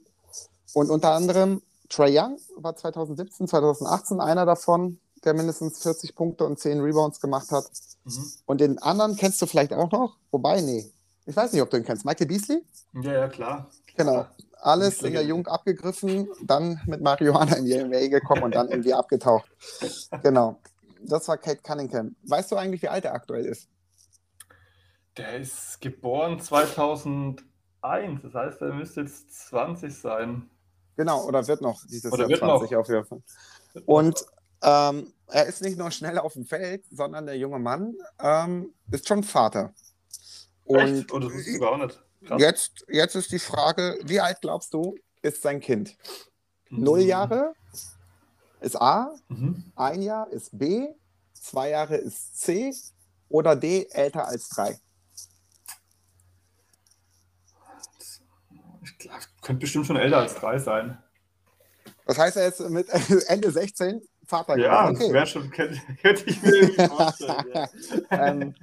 Und unter anderem Trey Young war 2017, 2018 einer davon, der mindestens 40 Punkte und 10 Rebounds gemacht hat. Mhm. Und den anderen kennst du vielleicht auch noch. Wobei, nee. Ich weiß nicht, ob du ihn kennst. Michael Beasley? Ja, ja, klar. Genau. Alles in der Jugend abgegriffen, dann mit Marihuana in die NBA gekommen und dann irgendwie abgetaucht. Genau. Das war Kate Cunningham. Weißt du eigentlich, wie alt er aktuell ist? Der ist geboren 2001. Das heißt, er müsste jetzt 20 sein. Genau, oder wird noch dieses Oder Jahr wird 20 noch. auf jeden Fall. Und ähm, er ist nicht nur schnell auf dem Feld, sondern der junge Mann ähm, ist schon Vater. Und? Oh, jetzt, jetzt ist die Frage, wie alt glaubst du, ist sein Kind? Null Mhm. Jahre ist A, Mhm. ein Jahr ist B, zwei Jahre ist C oder D älter als drei. Ich glaub, könnte bestimmt schon älter als drei sein. Das heißt, er ist mit Ende 16 Vater Ja, das wäre schon, könnte, könnte ich mir irgendwie vorstellen. Ja. ähm,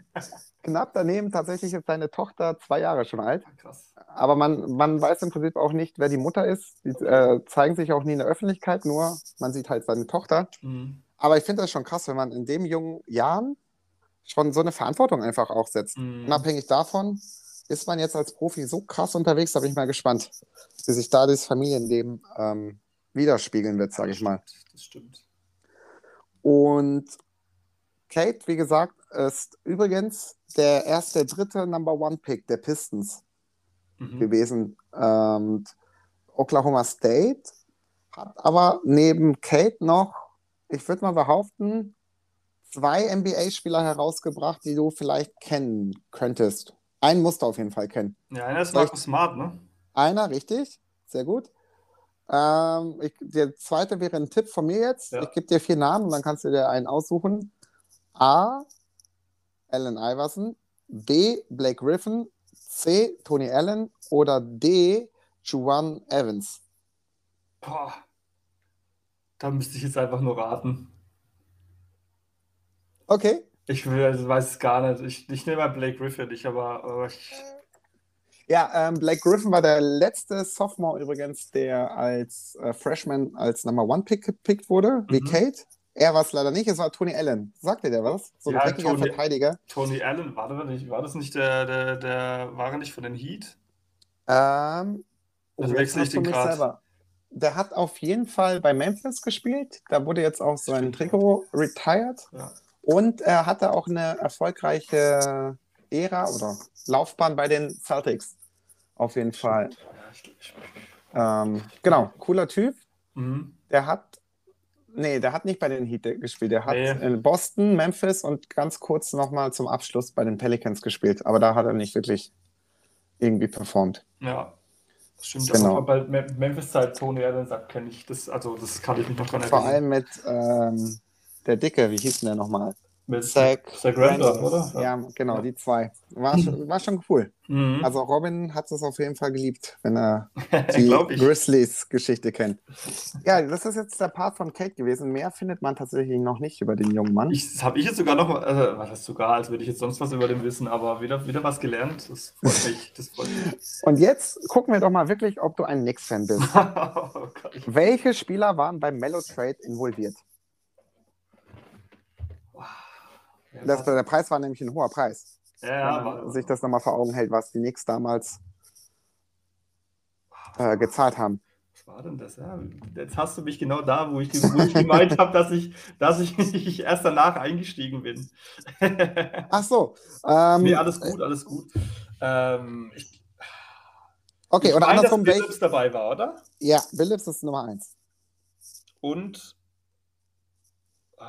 knapp daneben tatsächlich ist seine Tochter zwei Jahre schon alt. Krass. Aber man, man weiß im Prinzip auch nicht, wer die Mutter ist. Die äh, zeigen sich auch nie in der Öffentlichkeit, nur man sieht halt seine Tochter. Mhm. Aber ich finde das schon krass, wenn man in dem jungen Jahren schon so eine Verantwortung einfach auch setzt. Mhm. Unabhängig davon ist man jetzt als Profi so krass unterwegs, da bin ich mal gespannt, wie sich da das Familienleben ähm, widerspiegeln wird, sage ich mal. Das stimmt. Und Kate, wie gesagt, ist übrigens der erste, dritte Number One Pick der Pistons Mhm. gewesen. Ähm, Oklahoma State hat aber neben Kate noch, ich würde mal behaupten, zwei NBA-Spieler herausgebracht, die du vielleicht kennen könntest. Einen musst du auf jeden Fall kennen. Ja, einer ist Markus Smart, ne? Einer, richtig? Sehr gut. Ähm, ich, der zweite wäre ein Tipp von mir jetzt. Ja. Ich gebe dir vier Namen und dann kannst du dir einen aussuchen. A. Allen Iverson. B. Blake Griffin. C. Tony Allen. Oder D. Juwan Evans. Boah. Da müsste ich jetzt einfach nur raten. Okay. Ich will, also weiß es gar nicht. Ich, ich nehme mal Blake Griffin, ich aber, aber ich, Ja, ähm, Blake Griffin war der letzte Sophomore übrigens, der als äh, Freshman als Number One Pick gepickt wurde, wie Mhm. Kate. Er war es leider nicht, es war Tony Allen. Sagte der was? So ein Ja, dreckiger Tony- Verteidiger. Tony Allen, war das nicht, war das nicht der, der, der, war er nicht von den Heat? Ähm, oh, Also wechsle ich den selber. Der hat auf jeden Fall bei Memphis gespielt. Da wurde jetzt auch sein. Trikot retired. Ja. Und er hatte auch eine erfolgreiche Ära oder Laufbahn bei den Celtics. Auf jeden Fall. Ähm, genau, cooler Typ. mhm. Der hat, nee, der hat nicht bei den Heat gespielt. Der hat Nee. in Boston, Memphis und ganz kurz nochmal zum Abschluss bei den Pelicans gespielt. Aber da hat er nicht wirklich irgendwie performt. ja. Das stimmt. Genau. Aber bei Mem- Memphis-Zeit Tony sagt, kenne ich das, also das kann ich mich noch dran Vor erinnern. allem mit ähm, der Dicke, wie hieß denn der nochmal? Mit Zach Zach Randolph, oder? Ja, genau, die zwei. War, schon- war schon cool. Mhm. Also Robin hat es auf jeden Fall geliebt, wenn er die. Grizzlies-Geschichte kennt. Ja, das ist jetzt der Part von Kate gewesen. Mehr findet man tatsächlich noch nicht über den jungen Mann. Ich, das habe ich jetzt sogar noch also, was heißt sogar, als würde ich jetzt sonst was über den wissen, aber wieder, wieder was gelernt. Das freut mich. Das freut mich. Und jetzt gucken wir doch mal wirklich, ob du ein Knicks-Fan bist. oh. Welche Spieler waren beim Mellow Trade involviert? Ja, Das, der Preis war nämlich ein hoher Preis. ja, ja, wenn man sich das nochmal vor Augen hält, was die Knicks damals äh, gezahlt haben. Was war denn das? Ja, jetzt hast du mich genau da, wo ich, wo ich gemeint habe, dass ich, dass ich ich erst danach eingestiegen bin. Ach so. Ähm, nee, alles gut, alles gut. Ähm, ich, okay, ich oder meine, andersrum, dass Phillips dabei war, oder? ja, Billups ist Nummer eins. Und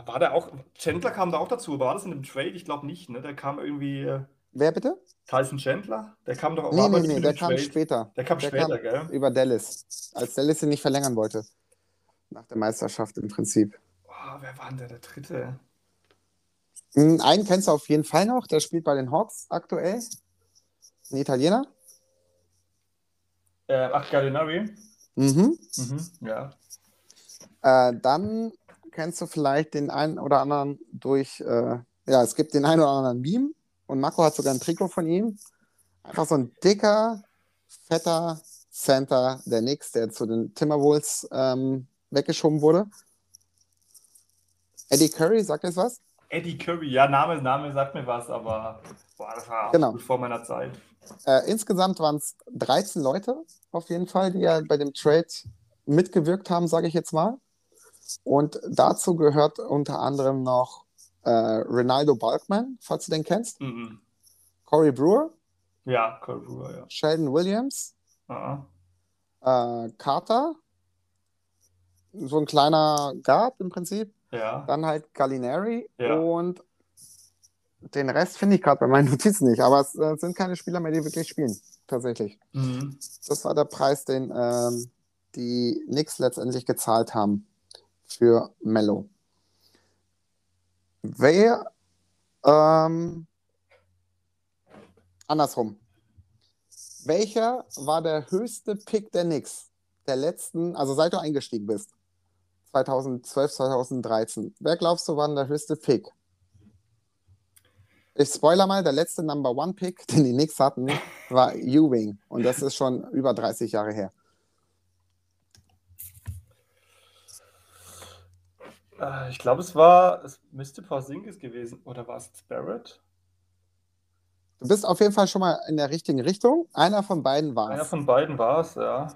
war der auch, Chandler kam da auch dazu, war das in dem Trade? Ich glaube nicht, ne? Der kam irgendwie, äh, Wer bitte? Tyson Chandler? Der kam doch auch Nee, nee, nee, der kam Trade. später. Der kam Der später, kam- gell? Über Dallas. Als Dallas ihn nicht verlängern wollte. Nach der Meisterschaft im Prinzip. Oh, wer war denn der, der dritte? Hm, Einen kennst du auf jeden Fall noch, der spielt bei den Hawks aktuell. Ein Italiener. Äh, ach, Gallinari? Mhm. Mhm, ja. Äh, dann kennst du vielleicht den einen oder anderen durch, äh, ja, es gibt den einen oder anderen Meme und Marco hat sogar ein Trikot von ihm. Einfach so ein dicker, fetter Center der Knicks, der zu den Timberwolves ähm, weggeschoben wurde. Eddie Curry, sagt jetzt was? Eddie Curry, ja, Name, Name sagt mir was, aber boah, das war Genau. vor meiner Zeit. Äh, insgesamt waren es 13 Leute auf jeden Fall, die ja bei dem Trade mitgewirkt haben, sage ich jetzt mal. Und dazu gehört unter anderem noch äh, Ronaldo Balkman, falls du den kennst, Mhm. Corey Brewer, Ja, Cole Brewer, ja. Sheldon Williams, Ah, äh, Carter, so ein kleiner Guard im Prinzip, ja. dann halt Gallinari Ja. und den Rest finde ich gerade bei meinen Notizen nicht, aber es äh, sind keine Spieler mehr, die wirklich spielen, tatsächlich. Mhm. Das war der Preis, den ähm, die Knicks letztendlich gezahlt haben für Mello. Wer, ähm, andersrum. Welcher war der höchste Pick der Knicks? Der letzten, also seit du eingestiegen bist. 2012, 2013. Wer glaubst du war der höchste Pick? Ich spoiler mal, der letzte Number One Pick, den die Knicks hatten, war Ewing. Und das ist schon über 30 Jahre her. Äh, ich glaube, es war, es müsste Porzingis gewesen. Oder war es Barrett? Du bist auf jeden Fall schon mal in der richtigen Richtung. Einer von beiden war Einer es. von beiden war es, ja.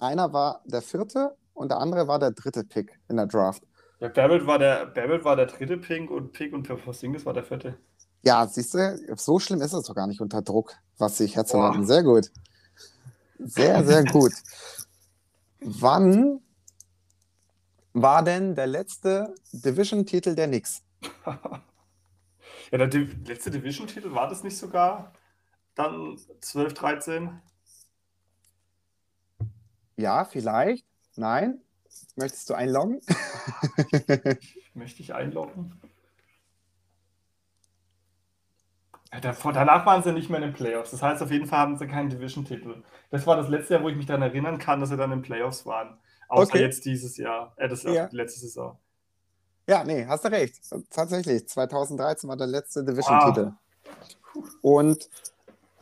Einer war der vierte und der andere war der dritte Pick in der Draft. Ja, Barrett war der, Barrett war der dritte Pick und Pick und Porzingis war der vierte. Ja, siehst du, so schlimm ist es doch gar nicht unter Druck, was sich herzuleiten. Sehr gut. Sehr, sehr gut. Wann war denn der letzte Division-Titel der Knicks? Ja, der Div letzte Division-Titel war das nicht sogar dann 12, 13? Ja, vielleicht. Nein. Möchtest du einloggen? Möchte ich einloggen? Davor, danach waren sie nicht mehr in den Playoffs. Das heißt, auf jeden Fall haben sie keinen Division-Titel. Das war das letzte Jahr, wo ich mich daran erinnern kann, dass sie dann in den Playoffs waren. Außer Okay. jetzt dieses Jahr. Äh, das Ja. die letzte Saison. Ja, nee, hast du recht. Tatsächlich, 2013 war der letzte Division-Titel. Und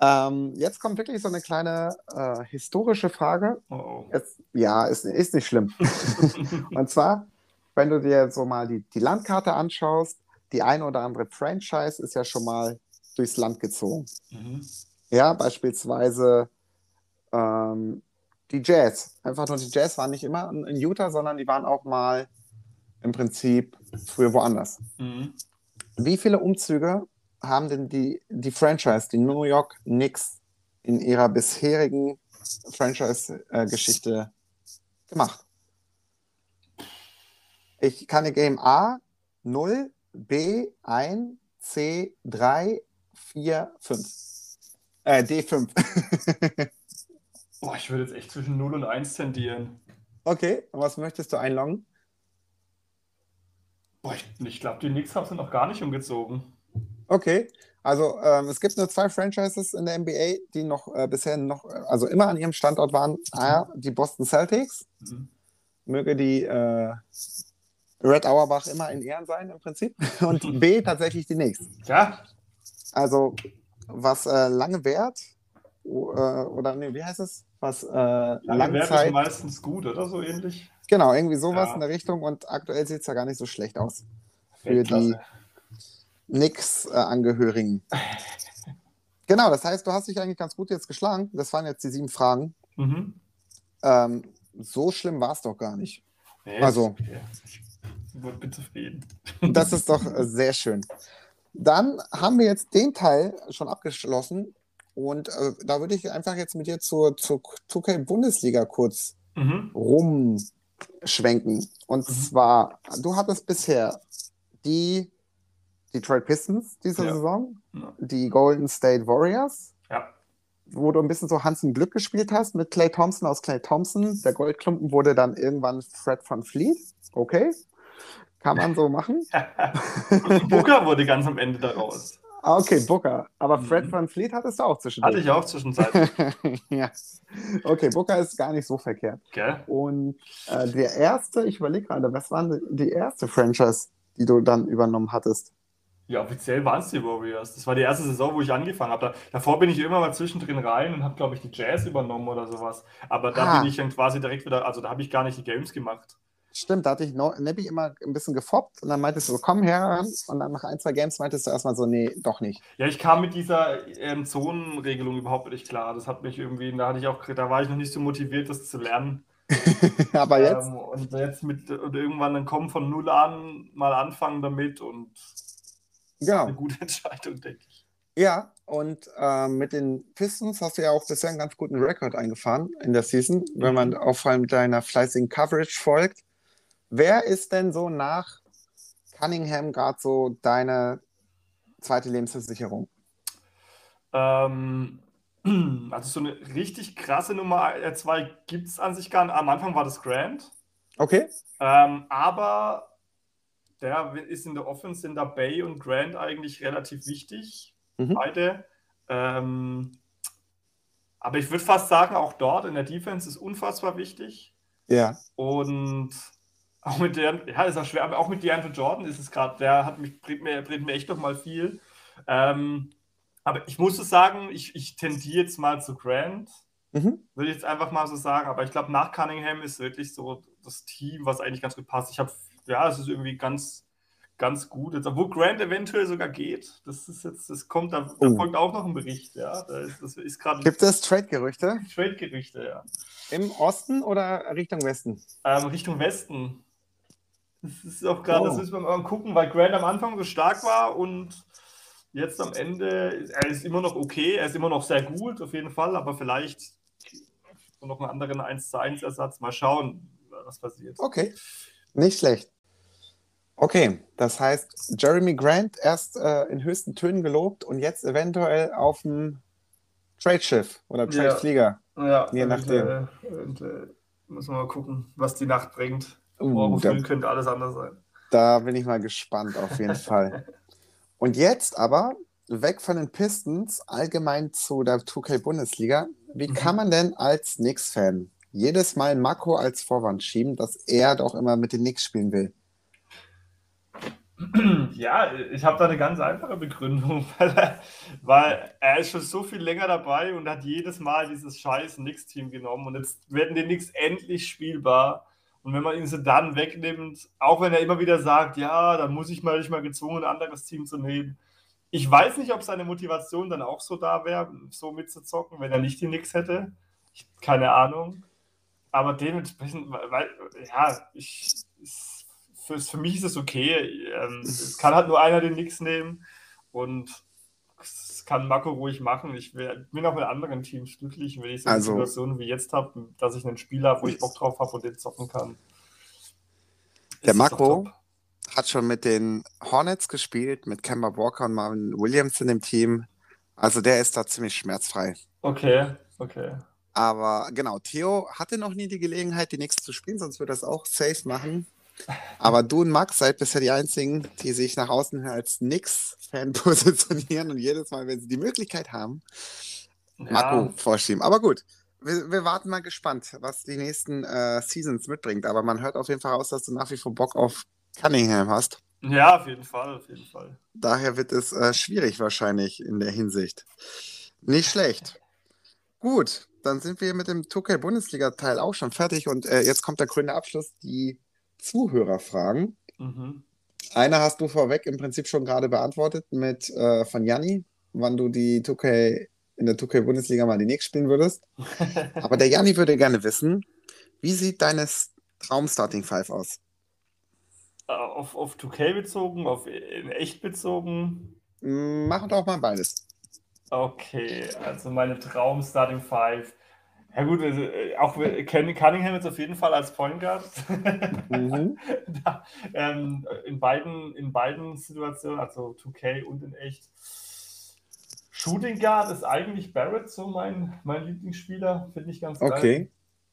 ähm, jetzt kommt wirklich so eine kleine äh, historische Frage. Oh. Jetzt, ja, ist, ist nicht schlimm. Und zwar, wenn du dir so mal die, die Landkarte anschaust, die eine oder andere Franchise ist ja schon mal durchs Land gezogen. Mhm. Ja, beispielsweise ähm, die Jazz. Einfach nur die Jazz waren nicht immer in Utah, sondern die waren auch mal im Prinzip früher woanders. Mhm. Wie viele Umzüge haben denn die, die Franchise, die New York Knicks, in ihrer bisherigen Franchise-Geschichte gemacht? Ich kann geben A 0, B 1, C 3, 4, 5. Äh, D5. Boah, ich würde jetzt echt zwischen 0 und 1 tendieren. okay, was möchtest du einloggen? Boah, ich, ich glaube, die Knicks haben sie noch gar nicht umgezogen. Okay, also ähm, es gibt nur zwei Franchises in der NBA, die noch äh, bisher noch, äh, also immer an ihrem Standort waren. A, die Boston Celtics. Mhm. Möge die äh, Red Auerbach immer in Ehren sein im Prinzip. Und B, tatsächlich die Knicks. Ja, Also was äh, lange währt, äh, oder nee, wie heißt es? Was äh, lange Wert ist Langzeit, meistens gut, oder so ähnlich. genau, irgendwie sowas Ja. in der Richtung. Und aktuell sieht es ja gar nicht so schlecht aus für die Weltklasse. Knicks-Angehörigen. Genau, das heißt, du hast dich eigentlich ganz gut jetzt geschlagen. Das waren jetzt die sieben Fragen. Mhm. Ähm, so schlimm war es doch gar nicht. Nee, Also. okay. Ich bin zufrieden. Das ist doch äh, sehr schön. Dann haben wir jetzt den Teil schon abgeschlossen und äh, da würde ich einfach jetzt mit dir zur, zur 2K-Bundesliga kurz Mhm. rumschwenken. Und Mhm. zwar, du hattest bisher die Detroit Pistons diese Ja. Saison, Ja. die Golden State Warriors, Ja. wo du ein bisschen so Hans im Glück gespielt hast mit Clay Thompson aus Clay Thompson. Der Goldklumpen wurde dann irgendwann Fred van Fleet. Okay, kann man so machen. Booker wurde ganz am Ende daraus. Ah, okay, Booker. Aber Fred Mhm. van Fleet hattest du auch zwischendurch. Hatte ich auch zwischenzeitlich. ja. Okay, Booker ist gar nicht so verkehrt. Gell? Und äh, der erste, ich überlege gerade, was war denn die erste Franchise, die du dann übernommen hattest? Ja, offiziell waren es die Warriors. Das war die erste Saison, wo ich angefangen habe. Da, davor bin ich immer mal zwischendrin rein und habe, glaube ich, die Jazz übernommen oder sowas. Aber da Ah. bin ich dann quasi direkt wieder, also da habe ich gar nicht die Games gemacht. Stimmt, da hatte ich no Nebby immer ein bisschen gefoppt und dann meintest du so, komm her. Und dann nach ein, zwei Games meintest du erstmal so, nee, doch nicht. Ja, ich kam mit dieser ähm, Zonenregelung überhaupt nicht klar. Das hat mich irgendwie, da hatte ich auch, da war ich noch nicht so motiviert, das zu lernen. Aber jetzt, Ähm, und jetzt mit und irgendwann dann kommen von null an, mal anfangen damit und genau. eine gute Entscheidung, denke ich. Ja, und ähm, mit den Pistons hast du ja auch bisher einen ganz guten Rekord eingefahren in der Season, wenn man auch vor allem deiner fleißigen Coverage folgt. Wer ist denn so nach Cunningham gerade so deine zweite Lebensversicherung? Ähm, also so eine richtig krasse Nummer 2 gibt es an sich gar nicht. Am Anfang war das Grant. Okay. Ähm, aber der ist in der Offense, sind da Bay und Grant eigentlich relativ wichtig. Mhm. Beide. Ähm, aber ich würde fast sagen, auch dort in der Defense ist unfassbar wichtig. Ja. Und auch mit der, ja, ist auch schwer, aber auch mit DeAndre Jordan ist es gerade, der hat mich, bringt mir, bringt mir echt noch mal viel. Ähm, aber ich muss es sagen, ich, ich tendiere jetzt mal zu Grant, Mhm. würde ich jetzt einfach mal so sagen. Aber ich glaube, nach Cunningham ist wirklich so das Team, was eigentlich ganz gut passt. Ich habe, ja, es ist irgendwie ganz, ganz gut. Jetzt, obwohl Grant eventuell sogar geht, das ist jetzt, das kommt, da, da Oh. folgt auch noch ein Bericht, ja. Da ist, das ist gerade Gibt es Trade-Gerüchte Trade-Gerüchte, ja. im Osten oder Richtung Westen? Ähm, Richtung Westen. Das ist auch gerade, Oh. das müssen wir mal gucken, weil Grant am Anfang so stark war und jetzt am Ende, er ist immer noch okay, er ist immer noch sehr gut, auf jeden Fall, aber vielleicht noch einen anderen 1 zu 1 Ersatz. Mal schauen, was passiert. Okay. Nicht schlecht. Okay, das heißt, Jeremy Grant erst äh, in höchsten Tönen gelobt und jetzt eventuell auf dem Trade-Schiff oder Ja. Trade-Flieger. Ja, Je nachdem. Und, äh, und, äh, müssen wir mal gucken, was die Nacht bringt. Uh, Morgen da, früh könnte alles anders sein. da bin ich mal gespannt, auf jeden Fall. Und jetzt aber weg von den Pistons, allgemein zu der 2K-Bundesliga. Wie Mhm. kann man denn als Knicks-Fan jedes Mal Mako als Vorwand schieben, dass er doch immer mit den Knicks spielen will? Ja, ich habe da eine ganz einfache Begründung, weil er, weil er ist schon so viel länger dabei und hat jedes Mal dieses scheiß Knicks-Team genommen und jetzt werden die Knicks endlich spielbar. Und wenn man ihn so dann wegnimmt, auch wenn er immer wieder sagt, ja, dann muss ich mal nicht mal gezwungen, ein anderes Team zu nehmen. Ich weiß nicht, ob seine Motivation dann auch so da wäre, so mitzuzocken, wenn er nicht die Knicks hätte. Ich, keine Ahnung. Aber dementsprechend, weil, ja, ich, ist, für, für mich ist es okay. Ähm, es kann halt nur einer den Knicks nehmen und das kann Marco ruhig machen. Ich wär, bin auch mit anderen Teams glücklich, wenn ich so eine Also- Situation wie jetzt habe, dass ich einen Spieler habe, wo ich Bock drauf habe und den zocken kann. Der Ist doch Marco hat schon mit den Hornets gespielt, mit Kemba Walker und Marvin Williams in dem Team. Also der ist da ziemlich schmerzfrei. Okay, okay. Aber genau, Theo hatte noch nie die Gelegenheit, die Knicks zu spielen, sonst würde er es auch safe machen. Aber du und Max seid bisher die einzigen, die sich nach außen als Knicks-Fan positionieren und jedes Mal, wenn sie die Möglichkeit haben, Marco vorschieben. Aber gut, wir, wir warten mal gespannt, was die nächsten äh, Seasons mitbringt. Aber man hört auf jeden Fall raus, dass du nach wie vor Bock auf Cunningham hast. Ja, auf jeden Fall, auf jeden Fall. Daher wird es äh, schwierig wahrscheinlich in der Hinsicht. Nicht schlecht. Gut, dann sind wir mit dem 2K Bundesliga-Teil auch schon fertig und äh, jetzt kommt der grüne Abschluss, die Zuhörerfragen. Mhm. Eine hast du vorweg im Prinzip schon gerade beantwortet mit äh, von Janni, wann du die 2K in der 2K Bundesliga mal die Knicks spielen würdest. Aber der Janni würde gerne wissen, Wie sieht deine Traum-Starting Five aus? Äh, Auf, auf 2K bezogen, auf in echt bezogen. Mm, Mach doch mal beides. Okay, also meine Traum Starting Five. Ja gut, also, äh, auch wir- Ken Cunningham jetzt auf jeden Fall als Point Guard. Mhm. da, ähm, in, beiden, in beiden Situationen, also 2K und in echt. Shooting Guard ist eigentlich Barrett so mein, mein Lieblingsspieler, finde ich ganz geil. Okay.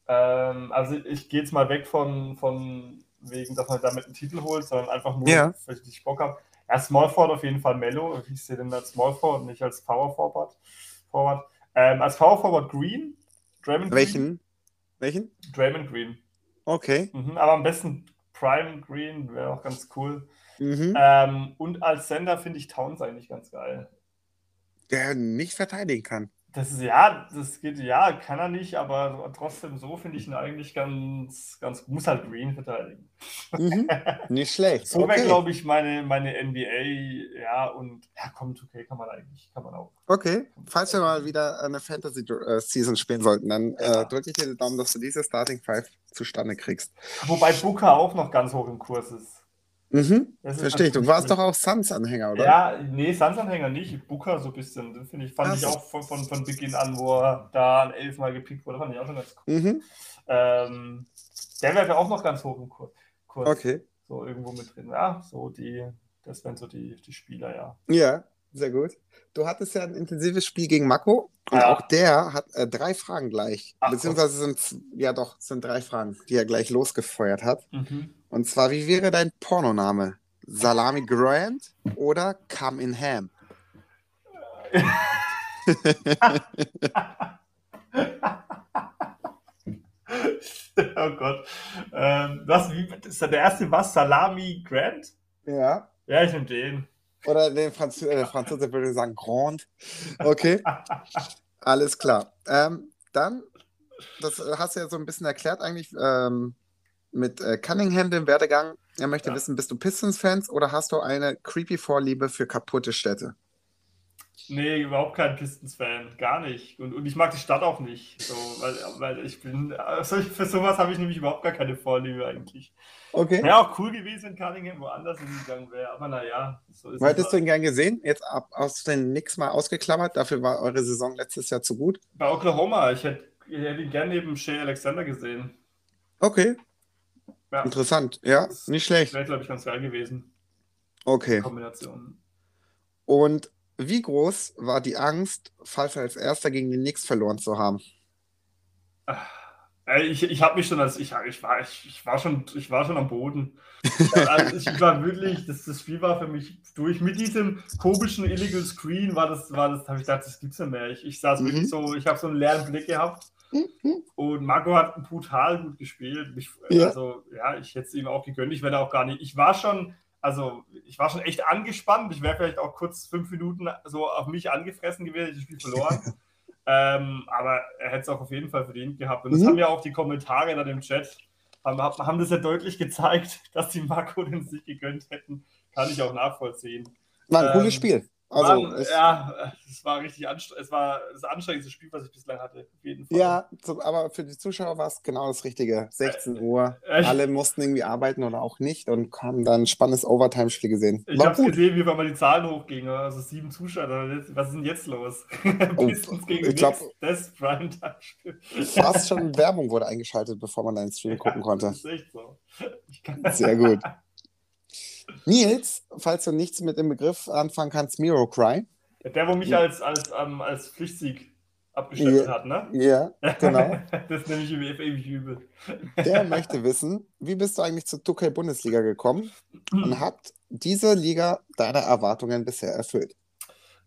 Ähm, also ich gehe jetzt mal weg von, von wegen, dass man damit einen Titel holt, sondern einfach nur, Ja. weil ich Bock habe. Ja, Small Forward auf jeden Fall Mello. Ich sehe den als Small Forward und nicht als Power Forward. Forward. Ähm, als Power Forward Green. Draymond Green. Welchen? Welchen? Draymond Green. Okay. Mhm, aber am besten Prime Green wäre auch ganz cool. Mhm. Ähm, und als Sender finde ich Towns eigentlich ganz geil. Der nicht verteidigen kann. Das ist ja, das geht, ja, kann er nicht, aber trotzdem so finde ich ihn eigentlich ganz, ganz, muss halt Green verteidigen. Mhm. Nicht schlecht. So wäre, Okay. glaube ich, meine, meine NBA, ja, und ja, komm, 2K kann man eigentlich, kann man auch. Okay, falls wir mal wieder eine Fantasy-Season spielen sollten, dann Ja. äh, drücke ich dir den Daumen, dass du diese Starting Five zustande kriegst. Wobei Booker auch noch ganz hoch im Kurs ist. Mhm. Verstehe ich. Du warst doch auch Suns-Anhänger, oder? Ja, nee, Suns-Anhänger nicht, Booker so ein bisschen. Finde ich, fand Ach ich auch von, von, von Beginn an, wo er da elfmal gepickt wurde, fand ich auch schon ganz cool. Mhm. Ähm, der wäre auch noch ganz hoch im Kurs. Kurs. Okay. So irgendwo mit drin. Ja, so die, das wären so die, die Spieler, ja. Ja, sehr gut. Du hattest ja ein intensives Spiel gegen Mako und Ja. auch der hat äh, drei Fragen gleich. Ach, Beziehungsweise sind es, ja doch, sind drei Fragen, die er gleich losgefeuert hat. Mhm. Und zwar, wie wäre dein Pornoname? Salami Grant oder Come in Ham? oh Gott. Ähm, was, wie, ist der erste was? Salami Grant? Ja. Ja, ich nehme den. Oder den Franz äh, Franzose würde sagen Grand. Okay. Alles klar. Ähm, dann, das hast du ja so ein bisschen erklärt eigentlich ähm, mit äh, Cunningham, dem Werdegang. Er möchte Ja. wissen, bist du Pistons-Fans oder hast du eine creepy Vorliebe für kaputte Städte? Nee, überhaupt kein Pistons-Fan. Gar nicht. Und, und ich mag die Stadt auch nicht. So, weil, weil ich bin. Also für sowas habe ich nämlich überhaupt gar keine Vorliebe eigentlich. Okay. Wäre auch cool gewesen, wenn Cunningham woanders hingegangen wäre. Aber naja, so ist Wo hättest du es. ihn gern gesehen? Jetzt ab, aus den Knicks mal ausgeklammert. Dafür war eure Saison letztes Jahr zu gut. Bei Oklahoma, ich hätte, ich hätte ihn gerne neben Shea Alexander gesehen. Okay, Ja, interessant. Ja, nicht schlecht. wäre, glaube ich, ganz geil gewesen. Okay. Kombination. Und wie groß war die Angst, falls als erster gegen die Knicks verloren zu haben? Ey, Ich, ich habe mich schon als ich, ich war ich, ich war schon ich war schon am Boden. Also ich war wirklich das, das Spiel war für mich durch mit diesem komischen illegal Screen war das war das habe ich gedacht das gibt's nicht mehr. Ich, ich saß Mhm. wirklich so ich habe so einen leeren Blick gehabt und Marco hat brutal gut gespielt. Mich, Ja. Also ja ich hätte es ihm auch gegönnt. Ich werde auch gar nicht. Ich war schon also ich war schon echt angespannt. Ich wäre vielleicht auch kurz fünf Minuten so auf mich angefressen gewesen, hätte ich das Spiel verloren. Ähm, aber er hätte es auch auf jeden Fall verdient gehabt. Und das Mhm. haben ja auch die Kommentare dann im Chat, haben, haben das ja deutlich gezeigt, dass die Marco den sich gegönnt hätten. Kann ich auch nachvollziehen. War ein Ähm, cooles Spiel. Also, War- es, ja, es war richtig anstrengend. Es war das anstrengendste Spiel, was ich bislang hatte. Ja, so, aber für die Zuschauer war es genau das Richtige. 16 Uhr. Echt? Alle mussten irgendwie arbeiten oder auch nicht und haben dann ein spannendes Overtime-Spiel gesehen. Ich habe gesehen, wie auf einmal die Zahlen hochgingen. Also sieben Zuschauer. Was ist denn jetzt los? Oh, ich glaub- Knicks, das Primetime-Spiel. Fast schon Werbung wurde eingeschaltet, bevor man deinen Stream gucken konnte. Das ist echt so. Sehr gut. Nils, falls du nichts mit dem Begriff anfangen kannst, Miro Cry. Der, wo mich Ja. als, als, ähm, als Pflichtsieg abgestempelt Ja. hat, ne? Ja, genau. das nehme ich ihm ewig übel. Der möchte wissen, wie bist du eigentlich zur 2K Bundesliga gekommen und hat diese Liga deine Erwartungen bisher erfüllt?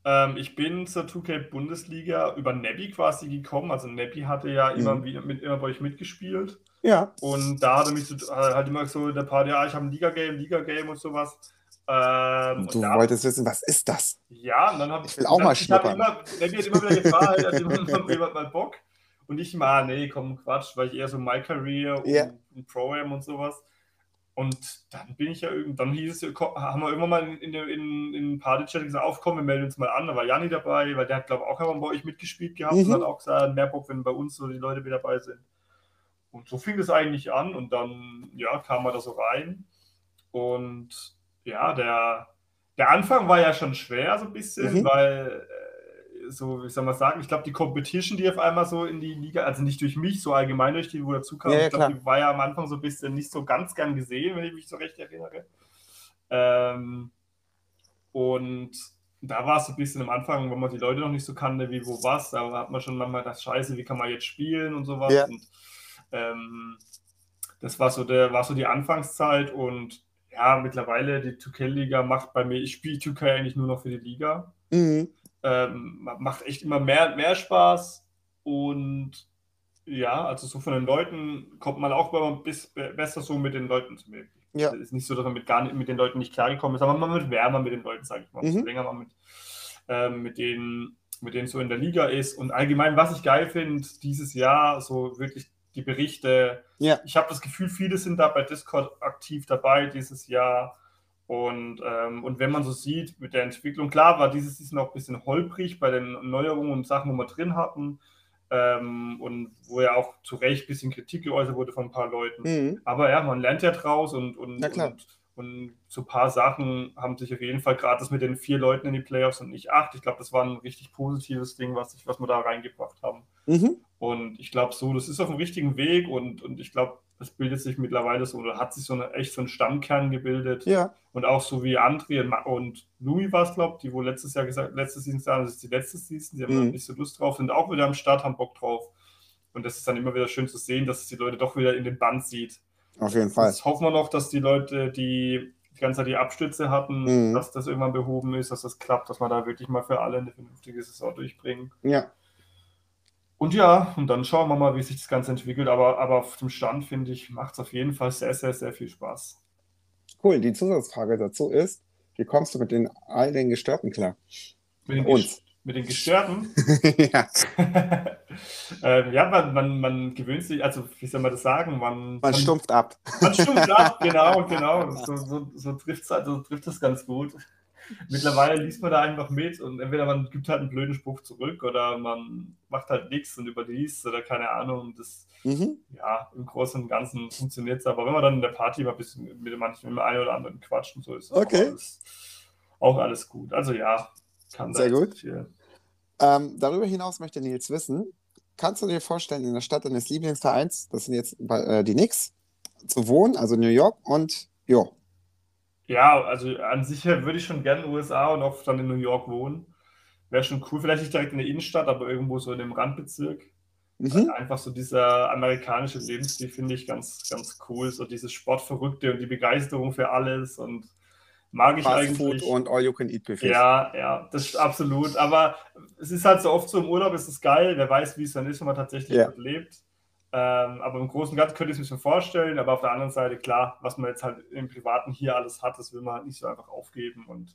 Ähm, ich bin zur 2K Bundesliga über Nebby quasi gekommen. Also Nebby hatte ja immer, Mhm. wieder mit, immer bei euch mitgespielt. Ja. Und da hat er mich so, äh, halt immer so der Part, ja, ich habe ein Liga-Game, Liga-Game und sowas. Ähm, und Du da, wolltest wissen, was ist das? ja, und dann habe Ich will auch mal ich hab schnuppern. immer, Nebby hat immer wieder gefragt, hat jemand, mal Bock? Und ich mal, nee, komm, Quatsch, weil ich eher so My Career und, Ja. und Pro-Am und sowas. Und dann bin ich ja irgend, dann hieß es, haben wir immer mal in, der- in, in Party-Chat gesagt, aufkommen, wir melden uns mal an. Da war Janni dabei, weil der hat, glaube ich, auch einmal bei euch mitgespielt gehabt Mhm. und hat auch gesagt, mehr Bock, wenn bei uns so die Leute wieder dabei sind. Und so fing es eigentlich an und dann ja, kam man da so rein. Und ja, der, der Anfang war ja schon schwer, so ein bisschen, Mhm. weil, äh, so, wie soll man sagen, ich glaube, die Competition, die auf einmal so in die Liga, also nicht durch mich, so allgemein durch die, wo dazu kam, Ja, ja, ich glaube, die war ja am Anfang so ein bisschen nicht so ganz gern gesehen, wenn ich mich so recht erinnere. Ähm, und da war es so ein bisschen am Anfang, wo man die Leute noch nicht so kannte, wie wo was, da hat man schon manchmal das Scheiße, wie kann man jetzt spielen und sowas. Ja. Und ähm, das war so der, war so die Anfangszeit und ja, mittlerweile die 2K-Liga macht bei mir, ich spiele 2K eigentlich nur noch für die Liga. Mhm. Ähm, ma- macht echt immer mehr und mehr Spaß und ja, also so von den Leuten kommt man auch immer bisschen besser so mit den Leuten zu mir. Ja. Es ist nicht so, dass man mit, gar nicht, mit den Leuten nicht klargekommen ist, aber man wird wärmer mit den Leuten, sage ich mal. Mhm. Länger man mit, ähm, mit, denen, mit denen so in der Liga ist. Und allgemein, was ich geil finde, dieses Jahr, so wirklich die Berichte. Ja. Ich habe das Gefühl, viele sind da bei Discord aktiv dabei dieses Jahr. Und, ähm, und wenn man so sieht mit der Entwicklung, klar war dieses Season auch ein bisschen holprig bei den Neuerungen und Sachen, wo wir drin hatten. Ähm, und wo ja auch zu Recht ein bisschen Kritik geäußert wurde von ein paar Leuten. Mhm. Aber ja, man lernt ja draus und, und, und, und so ein paar Sachen haben sich auf jeden Fall gerade das mit den vier Leuten in die Playoffs und nicht acht. Ich glaube, das war ein richtig positives Ding, was, ich, was wir da reingebracht haben. Mhm. Und ich glaube so, das ist auf dem richtigen Weg und, und ich glaube, das bildet sich mittlerweile so, oder hat sich so eine, echt so ein Stammkern gebildet. Ja. Und auch so wie André und und Louis war es, glaube ich, die wohl letztes Jahr gesagt, letztes Season sagen, das ist die letzte Season, die haben Mhm. nicht so Lust drauf, sind auch wieder am Start, haben Bock drauf. Und das ist dann immer wieder schön zu sehen, dass es die Leute doch wieder in den Band sieht. Auf jeden Fall. Jetzt hoffen wir noch, dass die Leute, die die ganze Zeit die Abstütze hatten, Mhm. dass das irgendwann behoben ist, dass das klappt, dass wir da wirklich mal für alle eine vernünftige Saison durchbringen. Ja. Und ja, und dann schauen wir mal, wie sich das Ganze entwickelt. Aber, aber auf dem Stand, finde ich, macht es auf jeden Fall sehr, sehr, sehr viel Spaß. Cool. Die Zusatzfrage dazu ist, wie kommst du mit den all den Gestörten klar? Mit den, Uns. Ges- mit den Gestörten. ja. ähm, ja, man, man, man gewöhnt sich, also wie soll man das sagen? Man, Man stumpft ab. Man stumpft ab, genau, genau. So, so, so trifft es so trifft es ganz gut. Mittlerweile liest man da einfach mit und entweder man gibt halt einen blöden Spruch zurück oder man macht halt nichts und überliest oder keine Ahnung. Das, Mhm. ja, im Großen und Ganzen funktioniert es. Aber wenn man dann in der Party mal ein bisschen mit manchen mit dem einen oder anderen quatscht und so, ist das Okay. auch, alles, auch alles gut. Also ja, kann Sehr gut. viel. Ähm, darüber hinaus möchte Nils wissen, kannst du dir vorstellen, in der Stadt deines Lieblingsvereins, das sind jetzt äh, die Knicks, zu wohnen, also New York und jo. Ja, also an sich würde ich schon gerne in den USA und auch dann in New York wohnen. Wäre schon cool, vielleicht nicht direkt in der Innenstadt, aber irgendwo so in dem Randbezirk. Mhm. Einfach so dieser amerikanische Lebensstil finde ich ganz, ganz cool. So dieses Sportverrückte und die Begeisterung für alles und mag ich Fast Food eigentlich. und All-You-Can-Eat-Buffet. ja, ja, das ist absolut. Aber es ist halt so oft so im Urlaub, ist es geil. Wer weiß, wie es dann ist, wenn man tatsächlich Ja. dort lebt. Ähm, aber im Großen und Ganzen könnte ich es mir schon vorstellen. Aber auf der anderen Seite, klar, was man jetzt halt im Privaten hier alles hat, das will man halt nicht so einfach aufgeben. Und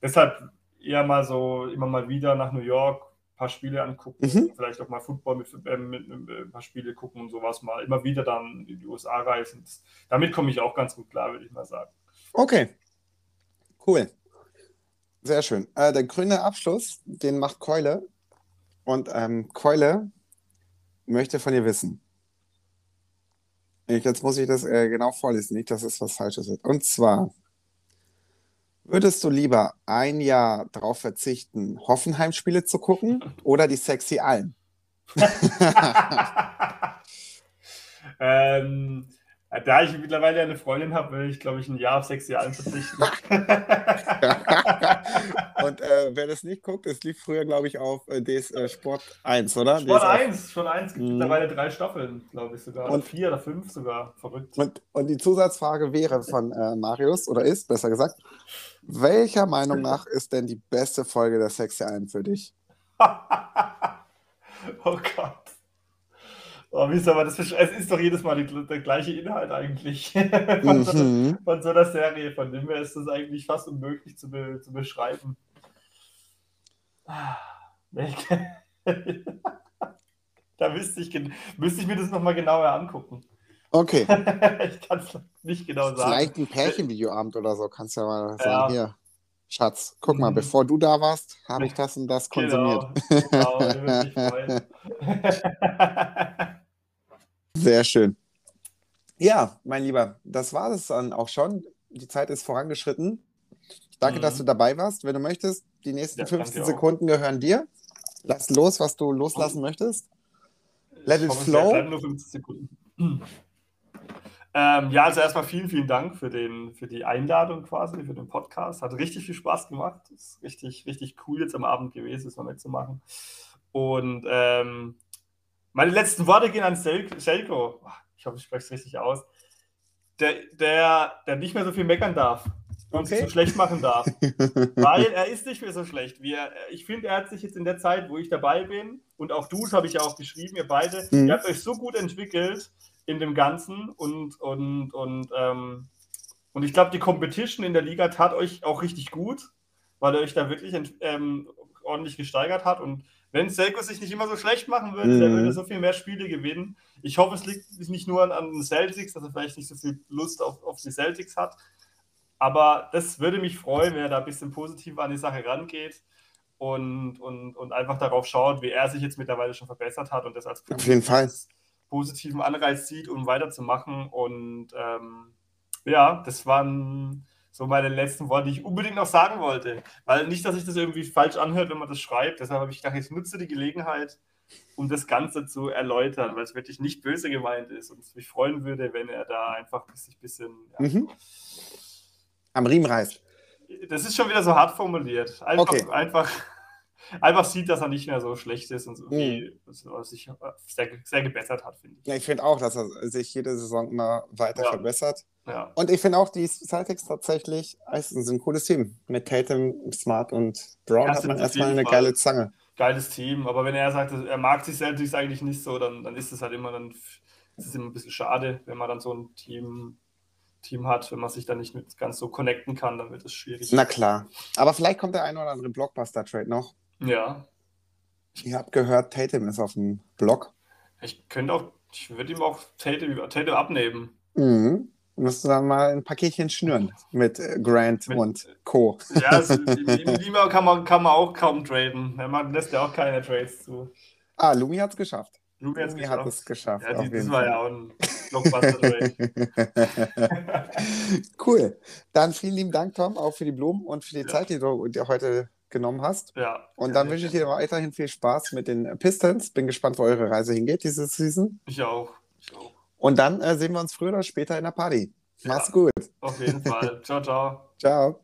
deshalb eher mal so immer mal wieder nach New York ein paar Spiele angucken, Mhm. vielleicht auch mal Football mit, äh, mit, mit ein paar Spiele gucken und sowas mal. Immer wieder dann in die USA reisen. Das, damit komme ich auch ganz gut klar, würde ich mal sagen. Okay. Cool. Sehr schön. Äh, der grüne Abschluss, den macht Keule. Und ähm, Keule möchte von dir wissen. Jetzt muss ich das äh, genau vorlesen, nicht, dass es was Falsches wird. Und zwar, würdest du lieber ein Jahr darauf verzichten, Hoffenheim-Spiele zu gucken oder die Sexy Alm? ähm, da ich mittlerweile eine Freundin habe, will ich, glaube ich, ein Jahr auf sechs Jahre verzichten. Und äh, wer das nicht guckt, es lief früher, glaube ich, auf äh, DS äh, Sport 1, oder? Sport DSF. 1, schon 1, gibt Mhm. mittlerweile drei Staffeln, glaube ich sogar. Und- vier oder fünf sogar. Verrückt. Und, und die Zusatzfrage wäre von äh, Marius, oder ist, besser gesagt, welcher Meinung nach ist denn die beste Folge der Sexy Alm für dich? oh Gott. Oh, wie soll man das? Es ist doch jedes Mal die, der gleiche Inhalt eigentlich. von, so einer, Mhm. von so einer Serie. Von dem her ist das eigentlich fast unmöglich zu, be, zu beschreiben. Ah, da müsste ich, müsste ich mir das nochmal genauer angucken. Okay, ich kann es nicht genau sagen. vielleicht ein Pärchenvideoabend oder so, kannst ja mal Ja. sagen, hier, Schatz, guck mal, Mhm. bevor du da warst, habe ich das und das konsumiert. Genau, genau. Sehr schön. Ja, mein Lieber, das war es dann auch schon. Die Zeit ist vorangeschritten. Ich danke, Mhm. dass du dabei warst. Wenn du möchtest, die nächsten Ja, danke 15 auch. Sekunden gehören dir. Lass los, was du loslassen möchtest. Let it flow. nur 15 Sekunden. Ähm, ja, also erstmal vielen, vielen Dank für, den, für die Einladung quasi, für den Podcast. Hat richtig viel Spaß gemacht. Ist richtig, richtig cool jetzt am Abend gewesen, das mal mitzumachen. Und ähm, meine letzten Worte gehen an Sel Selko. Ich hoffe, ich spreche es richtig aus. Der, der, der nicht mehr so viel meckern darf und Okay. sich so schlecht machen darf. Weil er ist nicht mehr so schlecht. Wie er, ich finde, er hat sich jetzt in der Zeit, wo ich dabei bin, und auch du, das habe ich ja auch geschrieben, ihr beide, Mhm. ihr habt euch so gut entwickelt in dem Ganzen und, und, und, ähm, und ich glaube, die Competition in der Liga tat euch auch richtig gut, weil er euch da wirklich ähm, ordentlich gesteigert hat. Und wenn Selko sich nicht immer so schlecht machen würde, Mhm. würde so viel mehr Spiele gewinnen. Ich hoffe, es liegt nicht nur an, an den Celtics, dass er vielleicht nicht so viel Lust auf, auf die Celtics hat. Aber das würde mich freuen, wenn er da ein bisschen positiver an die Sache rangeht und, und, und einfach darauf schaut, wie er sich jetzt mittlerweile schon verbessert hat und das als Fall. positiven Anreiz sieht, um weiterzumachen. Und ähm, ja, das waren so meine letzten Worte, die ich unbedingt noch sagen wollte. Weil nicht, dass sich das irgendwie falsch anhört, wenn man das schreibt. Deshalb habe ich gedacht, ich nutze die Gelegenheit, um das Ganze zu erläutern, weil es wirklich nicht böse gemeint ist und es mich freuen würde, wenn er da einfach sich ein bisschen. Ja, Mhm. Am Riemen reißt. Das ist schon wieder so hart formuliert. Einfach, Okay. einfach, einfach sieht, dass er nicht mehr so schlecht ist und so, Mhm. sich sehr, sehr gebessert hat, finde ich. Ja, ich finde auch, dass er sich jede Saison immer weiter Ja. verbessert. Ja. Und ich finde auch, die Celtics tatsächlich sind ein cooles Team. Mit Tatum, Smart und Brown Ja, hat man erstmal eine Fall. geile Zange. geiles Team, aber wenn er sagt, er mag sich Celtics eigentlich nicht so, dann, dann ist es halt immer, dann ist es immer ein bisschen schade, wenn man dann so ein Team, Team hat, wenn man sich dann nicht mit ganz so connecten kann, dann wird es schwierig. Na klar. Aber vielleicht kommt der ein oder andere Blockbuster-Trade noch. Ja, Ich habe gehört, Tatum ist auf dem Block. ich könnte auch, ich würde ihm auch Tatum, Tatum abnehmen. Mhm. Müsste dann mal ein Paketchen schnüren mit äh, Grant Mit- und Co. Ja, also, Lima kann man, kann man auch kaum traden. Man lässt ja auch keine Trades zu. Ah, Lumi hat es geschafft. Hat's Lumi hat es geschafft. Ja, das war ja auch ein Blockbuster-Trade. cool. Dann vielen lieben Dank, Tom, auch für die Blumen und für die Ja. Zeit, die du dir heute genommen hast. ja. Und dann wünsche ich dir weiterhin viel Spaß mit den Pistons. Bin gespannt, wo eure Reise hingeht diese Season. Ich auch. Ich auch. Und dann äh, sehen wir uns früher oder später in der Party. Ja. Mach's gut. Auf jeden Fall. Ciao, ciao. Ciao.